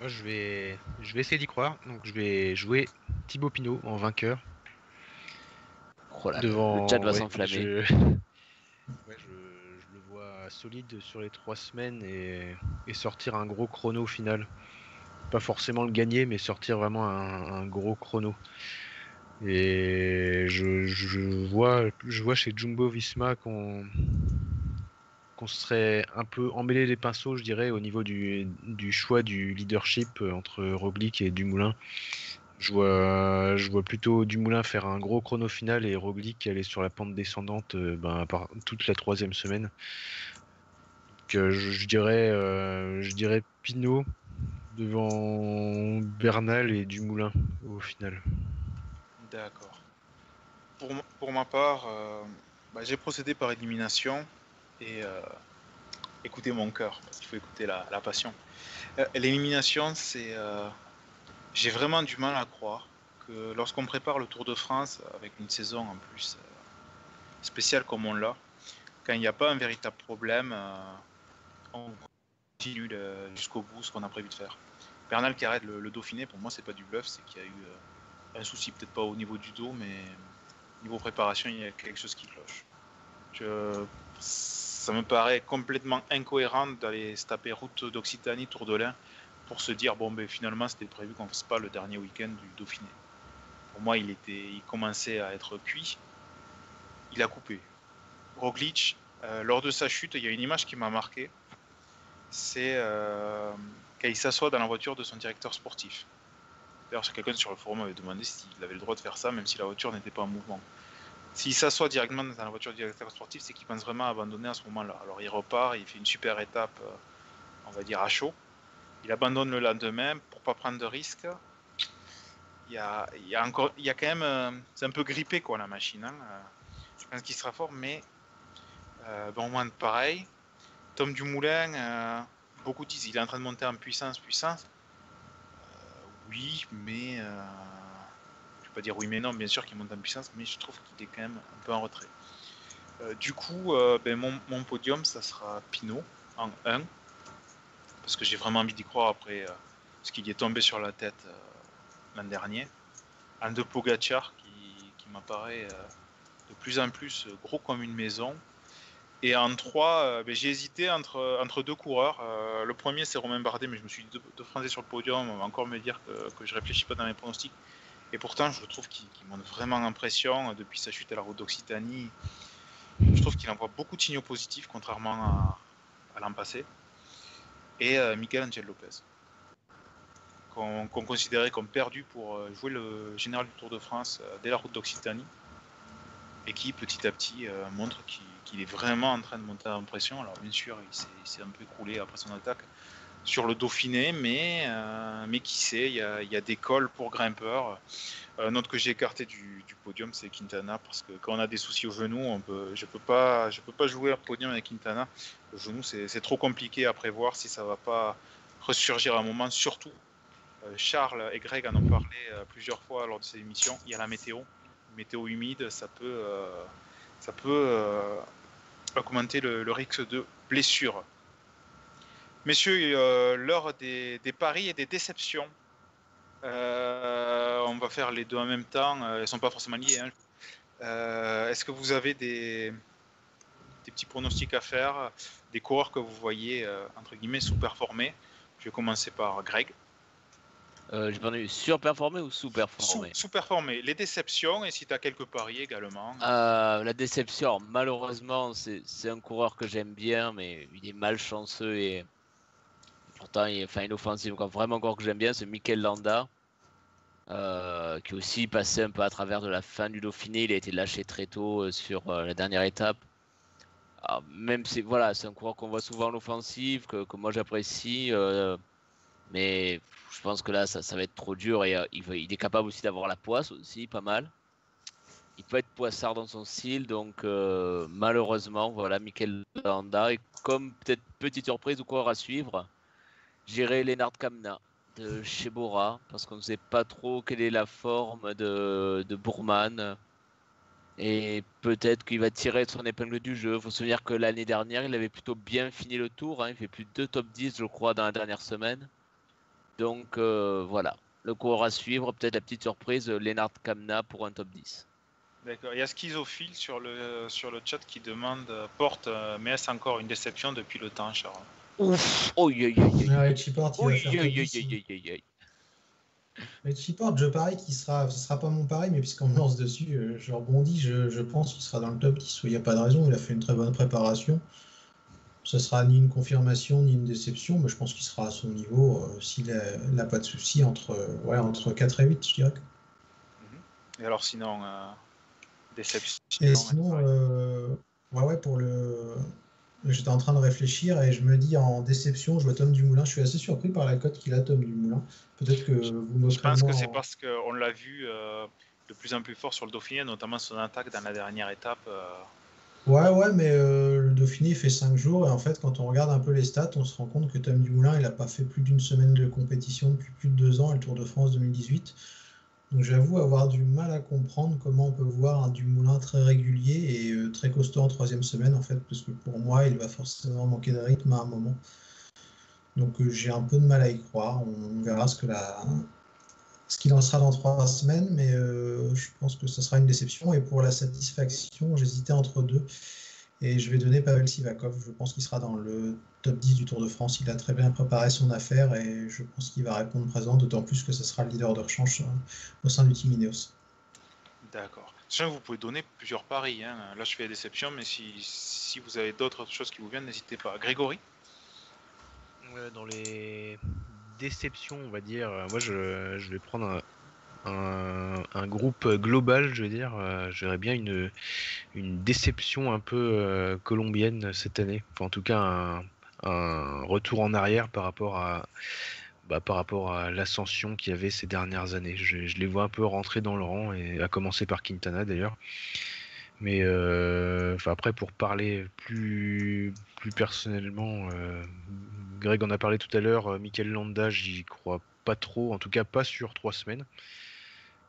Moi, je vais, je vais essayer d'y croire. Donc, je vais jouer Thibaut Pinot en vainqueur. Oh là là, devant. le chat va ouais, s'enflammer. Je... [LAUGHS] Ouais, je, je le vois solide sur les trois semaines et, et sortir un gros chrono au final. Pas forcément le gagner, mais sortir vraiment un, un gros chrono. Et je, je vois, je vois chez Jumbo Visma qu'on qu'on serait un peu emmêlé les pinceaux, je dirais, au niveau du, du choix du leadership euh, entre Roglic et Dumoulin. Je vois, je vois plutôt Dumoulin faire un gros chrono final et Roglic aller sur la pente descendante euh, ben, toute la troisième semaine. Donc, euh, je, dirais, euh, je dirais Pinot devant Bernal et Dumoulin au final. D'accord. Pour, pour ma part, bah, j'ai procédé par élimination et euh, mon cœur, parce qu'il faut écouter la, passion. L'élimination, c'est. J'ai vraiment du mal à croire que lorsqu'on prépare le Tour de France, avec une saison en plus euh, spéciale comme on l'a, quand il n'y a pas un véritable problème, euh, on continue jusqu'au bout ce qu'on a prévu de faire. Bernal qui arrête le, Dauphiné, pour moi, c'est pas du bluff, c'est qu'il y a eu. euh, un souci, peut-être pas au niveau du dos, mais niveau préparation, il y a quelque chose qui cloche. Ça me paraît complètement incohérent d'aller se taper route d'Occitanie, Tour de l'Ain, pour se dire bon ben finalement c'était prévu qu'on fasse pas le dernier week-end du Dauphiné. Pour moi, il était, il commençait à être cuit. Il a coupé. Roglic, euh, lors de sa chute, il y a une image qui m'a marqué. C'est euh, quand il s'assoit dans la voiture de son directeur sportif. D'ailleurs, quelqu'un sur le forum m'avait demandé s'il avait le droit de faire ça, même si la voiture n'était pas en mouvement. S'il s'assoit directement dans la voiture du directeur sportif, c'est qu'il pense vraiment abandonner à ce moment-là. Alors il repart, il fait une super étape, euh, on va dire à chaud. Il abandonne le lendemain pour pas prendre de risques. Il y a, encore, il y quand même, c'est un peu grippé quoi la machine. hein. Je pense qu'il sera fort, mais euh, bon, moins pareil. Tom Dumoulin, euh, beaucoup disent il est en train de monter en puissance, puissance. Euh, oui, mais euh, je vais pas dire oui mais non, bien sûr qu'il monte en puissance, mais je trouve qu'il est quand même un peu en retrait. Euh, du coup, euh, ben, mon, mon podium, ça sera Pinot en 1, parce que j'ai vraiment envie d'y croire après euh, ce qu'il y est tombé sur la tête euh, l'an dernier. En 2, Pogacar, qui, qui m'apparaît euh, de plus en plus gros comme une maison. Et en 3, j'ai hésité entre, deux coureurs. Le premier, c'est Romain Bardet, mais je me suis dit deux, deux Français sur le podium, on va encore me dire que, que je réfléchis pas dans mes pronostics. Et pourtant, je trouve qu'il qu'il monte vraiment l'impression depuis sa chute à la route d'Occitanie. Je trouve qu'il envoie beaucoup de signaux positifs, contrairement à l'an passé. Et euh, Miguel Angel Lopez, qu'on considérait comme perdu pour euh, jouer le général du Tour de France euh, dès la route d'Occitanie, et qui petit à petit montre qu'il est vraiment en train de monter en pression. Alors bien sûr, il s'est un peu écroulé après son attaque sur le Dauphiné, mais, euh, mais qui sait, il y a, des cols pour grimpeurs. Euh, note que j'ai écarté du, podium, c'est Quintana, parce que quand on a des soucis au genou, je ne peux, pas- peux pas jouer un podium avec Quintana. Le genou, c'est trop compliqué à prévoir si ça va pas ressurgir à un moment, surtout. euh, Charles et Greg en ont parlé plusieurs fois lors de ces émissions. Il y a la météo, météo humide, ça peut, ça peut augmenter le risque de blessure. Messieurs, euh, l'heure des, des paris et des déceptions. Euh, on va faire les deux en même temps. euh, Elles ne sont pas forcément liées. hein. Euh, Est-ce que vous avez des, des petits pronostics à faire Des coureurs que vous voyez, entre guillemets, sous-performer? Je vais commencer par Greg. Euh, entendu surperformé ou Sous- sous-performé Sous-performer. Les déceptions et si tu as quelques paris également. Euh, La déception, malheureusement, c'est c'est un coureur que j'aime bien, mais il est malchanceux et pourtant il est enfin, inoffensif. Quoi. Vraiment, un coureur que j'aime bien, c'est Mikel Landa, euh, qui est aussi passé un peu à travers de la fin du Dauphiné. Il a été lâché très tôt euh, sur euh, la dernière étape. Alors, même si voilà, c'est un coureur qu'on voit souvent en offensive, que, que moi j'apprécie, mais je pense que là ça, ça va être trop dur et il, est capable aussi d'avoir la poisse aussi, pas mal. Il peut être poissard dans son style, donc malheureusement, voilà, Mikel Landa. Et comme peut-être petite surprise ou coureur à suivre, j'irai Lennart Kamna de chez Bora, parce qu'on ne sait pas trop quelle est la forme de, de Bourman. Et peut-être qu'il va tirer son épingle du jeu. Il faut se souvenir que l'année dernière, il avait plutôt bien fini le tour. hein. Il fait plus de 2 top 10, je crois, dans la dernière semaine. Donc euh, voilà, le coureur à suivre, peut-être la petite surprise, Lennart Kamna pour un top 10. D'accord. Il y a Schizophile sur le, sur le chat qui demande euh, Porte, euh, mais est-ce encore une déception depuis le temps, Charles? Ouf Oh, aïe, aïe, aïe, Ouais, Richie Porte, il va aïe, faire aïe, top aïe, 10, aïe, aïe, aïe, aïe. Richie Porte, je parie qu'il sera, ce sera pas mon pari, mais puisqu'on me lance dessus, euh, je rebondis, je, je pense qu'il sera dans le top 10. Il n'y a pas de raison, il a fait une très bonne préparation. Ce sera ni une confirmation ni une déception, mais je pense qu'il sera à son niveau euh, s'il n'a pas de souci entre, euh, ouais, entre 4 et 8, je dirais. Et alors sinon, euh, déception Et sinon, euh, ouais, ouais, pour le. J'étais en train de réfléchir et je me dis en déception, je vois Tom Dumoulin. Je suis assez surpris par la cote qu'il a, Tom Dumoulin. Peut-être que vous me Je pense que c'est en- parce qu'on l'a vu euh, de plus en plus fort sur le Dauphiné, notamment son attaque dans la dernière étape. euh, Ouais, ouais, mais euh, le Dauphiné fait 5 jours et en fait, quand on regarde un peu les stats, on se rend compte que Tom Dumoulin, il n'a pas fait plus d'une semaine de compétition depuis plus de deux ans, et le Tour de France 2018. Donc j'avoue avoir du mal à comprendre comment on peut voir un Dumoulin très régulier et euh, très costaud en troisième semaine, en fait, parce que pour moi, il va forcément manquer de rythme à un moment. Donc euh, j'ai un peu de mal à y croire. On verra ce que ce qu'il en sera dans trois semaines, mais euh, je pense que ce sera une déception. Et pour la satisfaction, j'hésitais entre deux. Et je vais donner Pavel Sivakov. Je pense qu'il sera dans le top 10 du Tour de France. Il a très bien préparé son affaire et je pense qu'il va répondre présent, d'autant plus que ce sera le leader de rechange au sein du Team Ineos. D'accord. Sachant que vous pouvez donner plusieurs paris. hein. Là, je fais la déception, mais si, si vous avez d'autres choses qui vous viennent, n'hésitez pas. Grégory? Dans les déceptions, on va dire, euh, moi je, je vais prendre un, groupe global, je veux dire. euh, J'aurais bien une, une déception un peu euh, colombienne cette année. Enfin, en tout cas, un, retour en arrière par rapport à, bah, par rapport à l'ascension qu'il y avait ces dernières années. Je, je les vois un peu rentrer dans le rang, et à commencer par Quintana d'ailleurs. Mais euh, après, pour parler plus, plus personnellement, euh, Greg en a parlé tout à l'heure, euh, Mikel Landa, j'y crois pas trop, en tout cas pas sur trois semaines.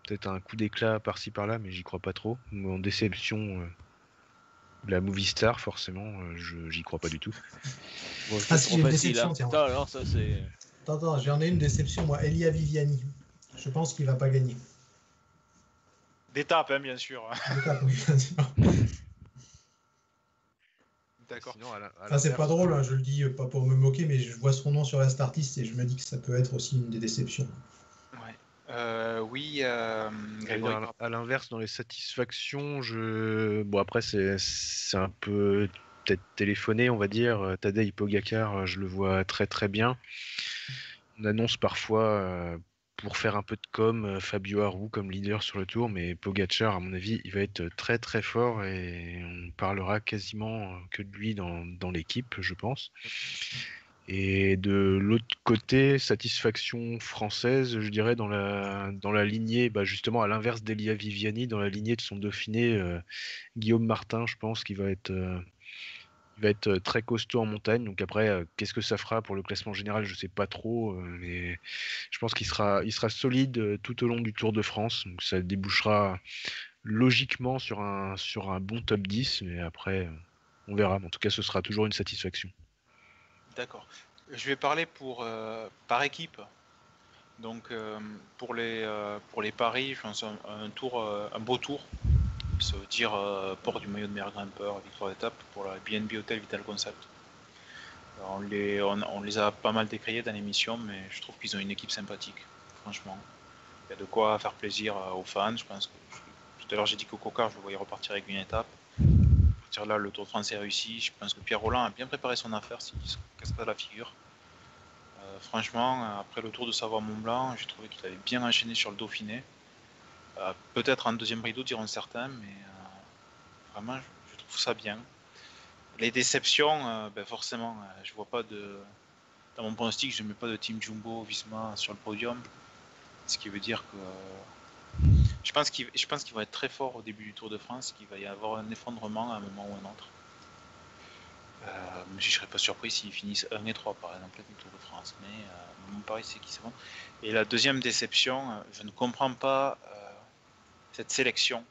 Peut-être un coup d'éclat par-ci par-là, mais j'y crois pas trop. En déception, euh, la movie star, forcément, euh, je j'y crois pas du tout. [LAUGHS] Bon, Ah, si, j'ai une déception, tiens. Putain, alors ça c'est. Attends, attends, j'en ai une déception, moi. Elia Viviani. Je pense qu'il va pas gagner. D'étape, hein, bien sûr. D'étape, oui, bien sûr. [LAUGHS] D'accord. La- c'est pas drôle, hein, je le dis euh, pas pour me moquer, mais je vois son nom sur Artist et je me dis que ça peut être aussi une des déceptions. Euh, oui, euh, à l'inverse, dans les satisfactions, je. Bon, après, c'est c'est un peu peut-être téléphoné, on va dire. Euh, Tadej Pogacar, euh, je le vois très très bien. On annonce parfois, euh, pour faire un peu de com, Fabio Aru comme leader sur le tour, mais Pogacar, à mon avis, il va être très très fort et on parlera quasiment que de lui dans, dans l'équipe, je pense. Et de l'autre côté, satisfaction française, je dirais, dans la, dans la lignée, bah justement à l'inverse d'Elia Viviani, dans la lignée de son Dauphiné, euh, Guillaume Martin, je pense qu'il va être, euh, va être euh, très costaud en montagne. Donc après, qu'est-ce que ça fera pour le classement général, je sais pas trop, mais je pense qu'il sera, il sera solide tout au long du Tour de France. Donc ça débouchera logiquement sur un, sur un bon top 10, mais après, on verra. Mais en tout cas, ce sera toujours une satisfaction. D'accord. Je vais parler pour euh, par équipe. Donc euh, pour les euh, pour les paris, je pense un, tour, un beau tour. Ça veut dire port du maillot de meilleur grimpeur, victoire d'étape pour la BNB Hotel Vital Concept. On les on, on les a pas mal décriés dans l'émission, mais je trouve qu'ils ont une équipe sympathique. Franchement, il y a de quoi faire plaisir aux fans. Je pense tout à l'heure j'ai dit que Coca, je le voyais repartir avec une étape là, le Tour de France réussi. Je pense que Pierre Roland a bien préparé son affaire s'il se casse pas la figure. Euh, franchement, après le Tour de Savoie-Mont-Blanc, j'ai trouvé qu'il avait bien enchaîné sur le Dauphiné. Euh, Peut-être en deuxième rideau, diront certains, mais euh, vraiment, je, trouve ça bien. Les déceptions, ben forcément, je vois pas de. Dans mon pronostic, je ne mets pas de Team Jumbo Visma sur le podium. Ce qui veut dire que. Je pense qu'ils vont être très forts au début du Tour de France, qu'il va y avoir un effondrement à un moment ou un autre. Euh, je ne serais pas surpris s'ils finissent 1 et 3 par exemple du Tour de France. Mais euh, mon pari c'est qu'ils se vont. Et la deuxième déception, euh, je ne comprends pas cette sélection.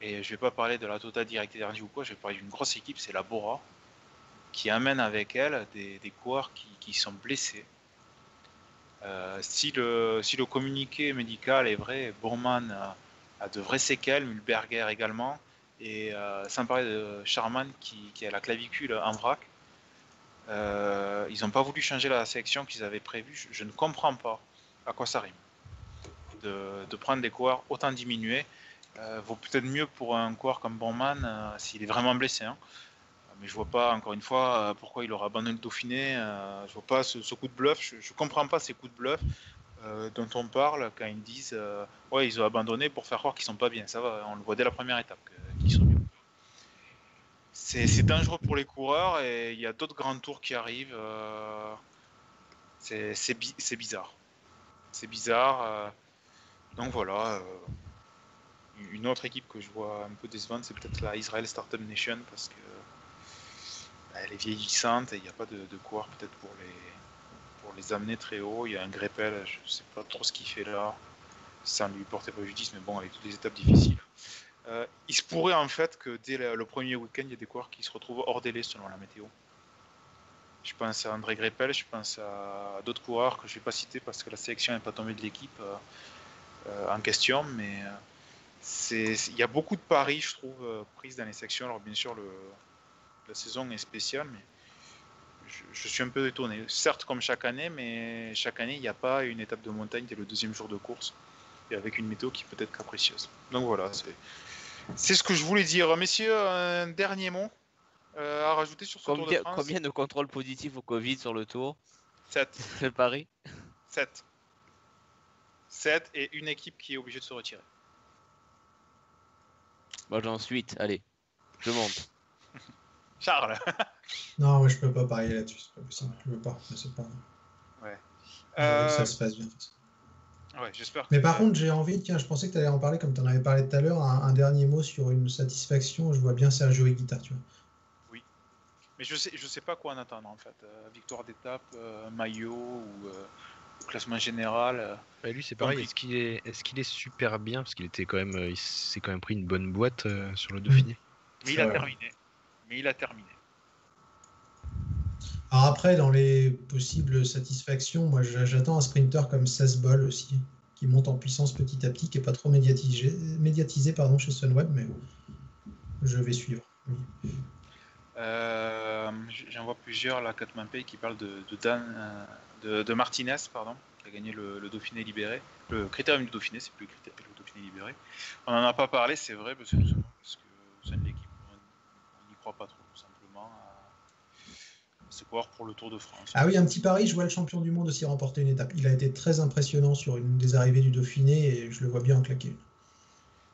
Et je vais pas parler de la Total Direct Energy ou quoi, je vais parler d'une grosse équipe, c'est la Bora, qui amène avec elle des, des coureurs qui, qui sont blessés. Euh, si, le, si le communiqué médical est vrai, Bourman a, de vraies séquelles, Mulberger également, et euh, sans parler de Charman qui, a la clavicule en vrac. Euh, ils n'ont pas voulu changer la sélection qu'ils avaient prévue. Je, ne comprends pas à quoi ça rime. De, prendre des coureurs autant diminués euh, vaut peut-être mieux pour un coureur comme Bourman euh, s'il est vraiment blessé. hein. Mais je vois pas, encore une fois, euh, pourquoi il aura abandonné le Dauphiné. euh, je vois pas ce, coup de bluff. Je, je comprends pas ces coups de bluff euh, dont on parle quand ils disent euh, ouais ils ont abandonné pour faire croire qu'ils sont pas bien. Ça va, on le voit dès la première étape qu'ils sont bien. C'est dangereux pour les coureurs et il y a d'autres grands tours qui arrivent. c'est c'est bi- c'est bizarre. C'est bizarre. donc voilà. une autre équipe que je vois un peu décevante, c'est peut-être la Israel Startup Nation parce que elle est vieillissante et il n'y a pas de, de coureur peut-être pour les, amener très haut. Il y a un Greppel, je ne sais pas trop ce qu'il fait là, sans lui porter préjudice, mais bon, avec toutes les étapes difficiles. Euh, il se pourrait en fait que dès le, premier week-end, il y ait des coureurs qui se retrouvent hors délai selon la météo. Je pense à André Greppel, je pense à d'autres coureurs que je ne vais pas citer parce que la sélection n'est pas tombée de l'équipe euh, euh, en question, mais il y a beaucoup de paris, je trouve, prises dans les sections. Alors, bien sûr, le, la saison est spéciale, mais je, je suis un peu étonné. Certes, comme chaque année, mais chaque année, il n'y a pas une étape de montagne dès le deuxième jour de course, et avec une météo qui peut être capricieuse. Donc voilà, c'est c'est ce que je voulais dire. Messieurs, un dernier mot euh, à rajouter sur ce Tour de France combien de contrôles positifs au Covid sur le tour? 7. [LAUGHS] Le pari 7. 7 et une équipe qui est obligée de se retirer. Moi j'en suis 8, allez, je monte. Charles [LAUGHS] Non, ouais, je peux pas parier là-dessus, c'est pas possible. Je veux pas, je sais pas. Ouais. Que Euh, ça se passe bien. ouais, j'espère. Mais par contre, j'ai envie, tiens, je pensais que tu allais en parler comme tu en avais parlé tout à l'heure, un, un dernier mot sur une satisfaction. Je vois bien Sergio Higuita, tu vois. Mais je sais, je sais pas quoi en attendre en fait. Euh, victoire d'étape, euh, maillot ou euh, classement général. euh. Bah, lui, c'est pareil. Est-ce qu'il est, qu'il est super bien? Parce qu'il était quand même, euh, il s'est quand même pris une bonne boîte euh, sur le Dauphiné. Mais il a terminé. Mais il a terminé. Alors après, dans les possibles satisfactions, moi j'a- j'attends un sprinter comme 16 Ball aussi, qui monte en puissance petit à petit, qui n'est pas trop médiatisé, médiatisé pardon, chez Sunweb, mais je vais suivre. Oui. Euh, J'en vois plusieurs là, Catman Pay qui parlent de, de Dan, euh, de, de Martinez, pardon, qui a gagné le, le Dauphiné libéré. Le critérium du Dauphiné, c'est plus le Dauphiné libéré. On n'en a pas parlé, c'est vrai, parce que, parce que au sein de l'équipe, pas trop, tout simplement. à se croire pour le Tour de France. Ah oui, un petit pari, je vois le champion du monde aussi remporter une étape. Il a été très impressionnant sur une des arrivées du Dauphiné et je le vois bien en claquer une.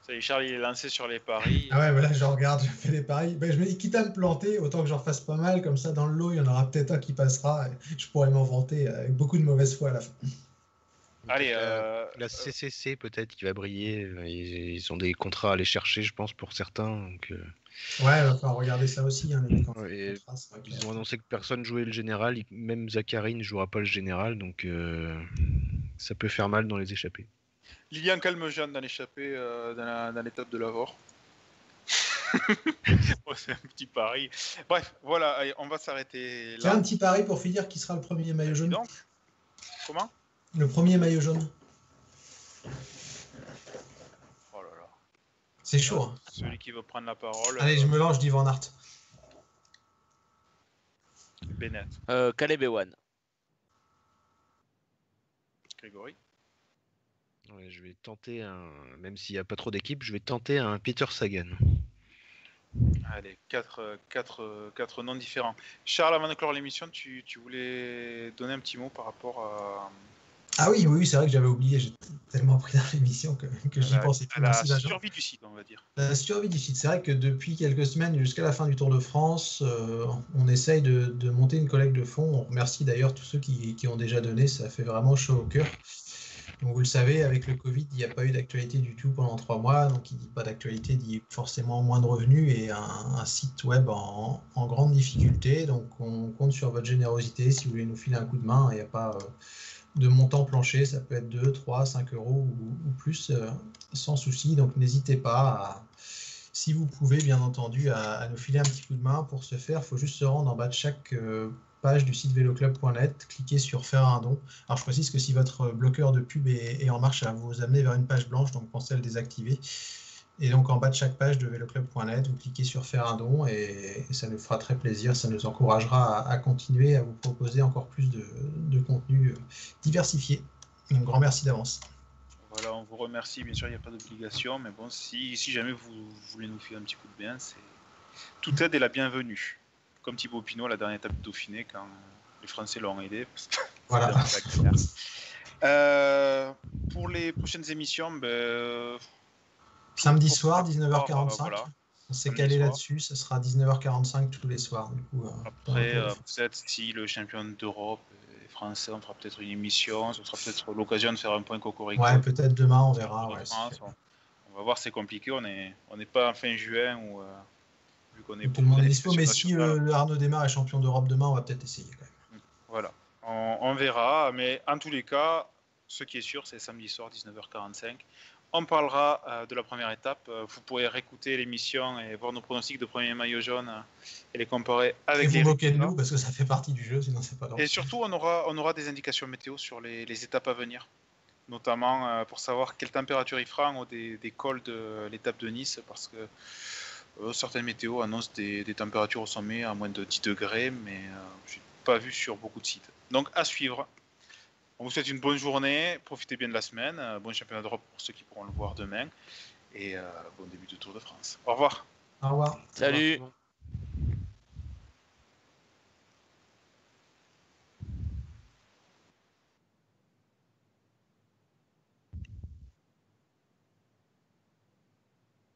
Ça y est, Charles, il est lancé sur les paris. Ah ouais, voilà, je regarde, je fais des paris. Ben, je me dis, quitte à me planter, autant que j'en fasse pas mal, comme ça dans le lot, il y en aura peut-être un qui passera. et je pourrais m'en vanter avec beaucoup de mauvaise foi à la fin. Allez, La- euh, La CCC peut-être qui va briller. euh, Ils, ils ont des contrats à aller chercher, je pense, pour certains. Donc, euh, Ouais, il va falloir regarder ça aussi. Hein, les c'est ils ont annoncé que personne jouait le général. Même Zachary ne jouera pas le général, donc euh, ça peut faire mal dans les échappées. Lilian Calmejean dans l'échappée euh, dans la- dans l'étape de l'Avor. [LAUGHS] Ouais, c'est un petit pari. Bref, voilà, allez, on va s'arrêter là. un petit pari pour finir qui sera le premier maillot jaune. Comment? Le premier maillot jaune. C'est chaud. hein. Celui qui veut prendre la parole, Allez, euh, je me lance, je dis Van. Bennett, Euh, Caleb Ewan. Grégory. Ouais, je vais tenter un, même s'il n'y a pas trop d'équipes, je vais tenter un Peter Sagan. Allez, quatre, euh, quatre, euh, quatre noms différents. Charles, avant de clore l'émission, tu, tu voulais donner un petit mot par rapport à, Ah oui, oui, c'est vrai que j'avais oublié. J'étais tellement pris dans l'émission que, que j'y pensais plus. la survie du site, on va dire. La survie du site. C'est vrai que depuis quelques semaines jusqu'à la fin du Tour de France, euh, on essaye de, de monter une collecte de fonds. On remercie d'ailleurs tous ceux qui, qui ont déjà donné. Ça fait vraiment chaud au cœur. Donc vous le savez, avec le Covid, il n'y a pas eu d'actualité du tout pendant trois mois. Donc qui dit pas d'actualité dit forcément moins de revenus et un, site web en, grande difficulté. Donc on compte sur votre générosité si vous voulez nous filer un coup de main. Il n'y a pas euh, de montant plancher, ça peut être 2, 3, 5 euros ou, ou plus euh, sans souci. Donc n'hésitez pas à, si vous pouvez, bien entendu, à, à nous filer un petit coup de main. Pour ce faire, il faut juste se rendre en bas de chaque euh, page du site véloclub.net, cliquer sur faire un don. Alors je précise que si votre bloqueur de pub est, en marche, ça vous amener vers une page blanche, donc pensez à le désactiver. Et donc en bas de chaque page de véloclub.net, vous cliquez sur faire un don et, ça nous fera très plaisir, ça nous encouragera à, continuer à vous proposer encore plus de, contenu euh, diversifié. Donc grand merci d'avance. Voilà, on vous remercie. Bien sûr, il n'y a pas d'obligation, mais bon, si, jamais vous voulez nous filer un petit coup de bien, c'est toute aide est la bienvenue. Comme Thibaut Pinot la dernière étape du Dauphiné, quand les Français l'ont aidé. [LAUGHS] Voilà. Euh, pour les prochaines émissions, ben, Samedi soir, pour- 19h45. voilà. On s'est calé là-dessus, ce sera 19h45 tous les soirs. Du coup, euh, Après, euh, peut-être si le champion d'Europe est français, on fera peut-être une émission. Ce sera peut-être l'occasion de faire un point cocorico. ouais, peut-être demain, on verra. De ouais, France, on, on va voir, c'est compliqué. On n'est on pas en fin juin euh, vu qu'on est Tout le monde est dispo, mais si le Arnaud Démarre est champion d'Europe demain, on va peut-être essayer quand même. Voilà, on, on verra. Mais en tous les cas, ce qui est sûr, c'est samedi soir, 19h45. On parlera euh, de la première étape. Euh, vous pourrez réécouter l'émission et voir nos pronostics de premier maillot jaune euh, et les comparer avec Et vous les moquez de nous parce que ça fait partie du jeu, sinon c'est pas drôle. Et surtout, on aura, on aura des indications météo sur les, les étapes à venir. notamment pour savoir quelle température il fera en haut des, des cols de l'étape de Nice, parce que euh, certaines météos annoncent des, des températures au sommet à moins de 10 degrés, mais euh, je n'ai pas vu sur beaucoup de sites. Donc à suivre. On vous souhaite une bonne journée, profitez bien de la semaine, euh, bon championnat d'Europe pour ceux qui pourront le voir demain, et euh, bon début de Tour de France. Au revoir. Au revoir. Salut.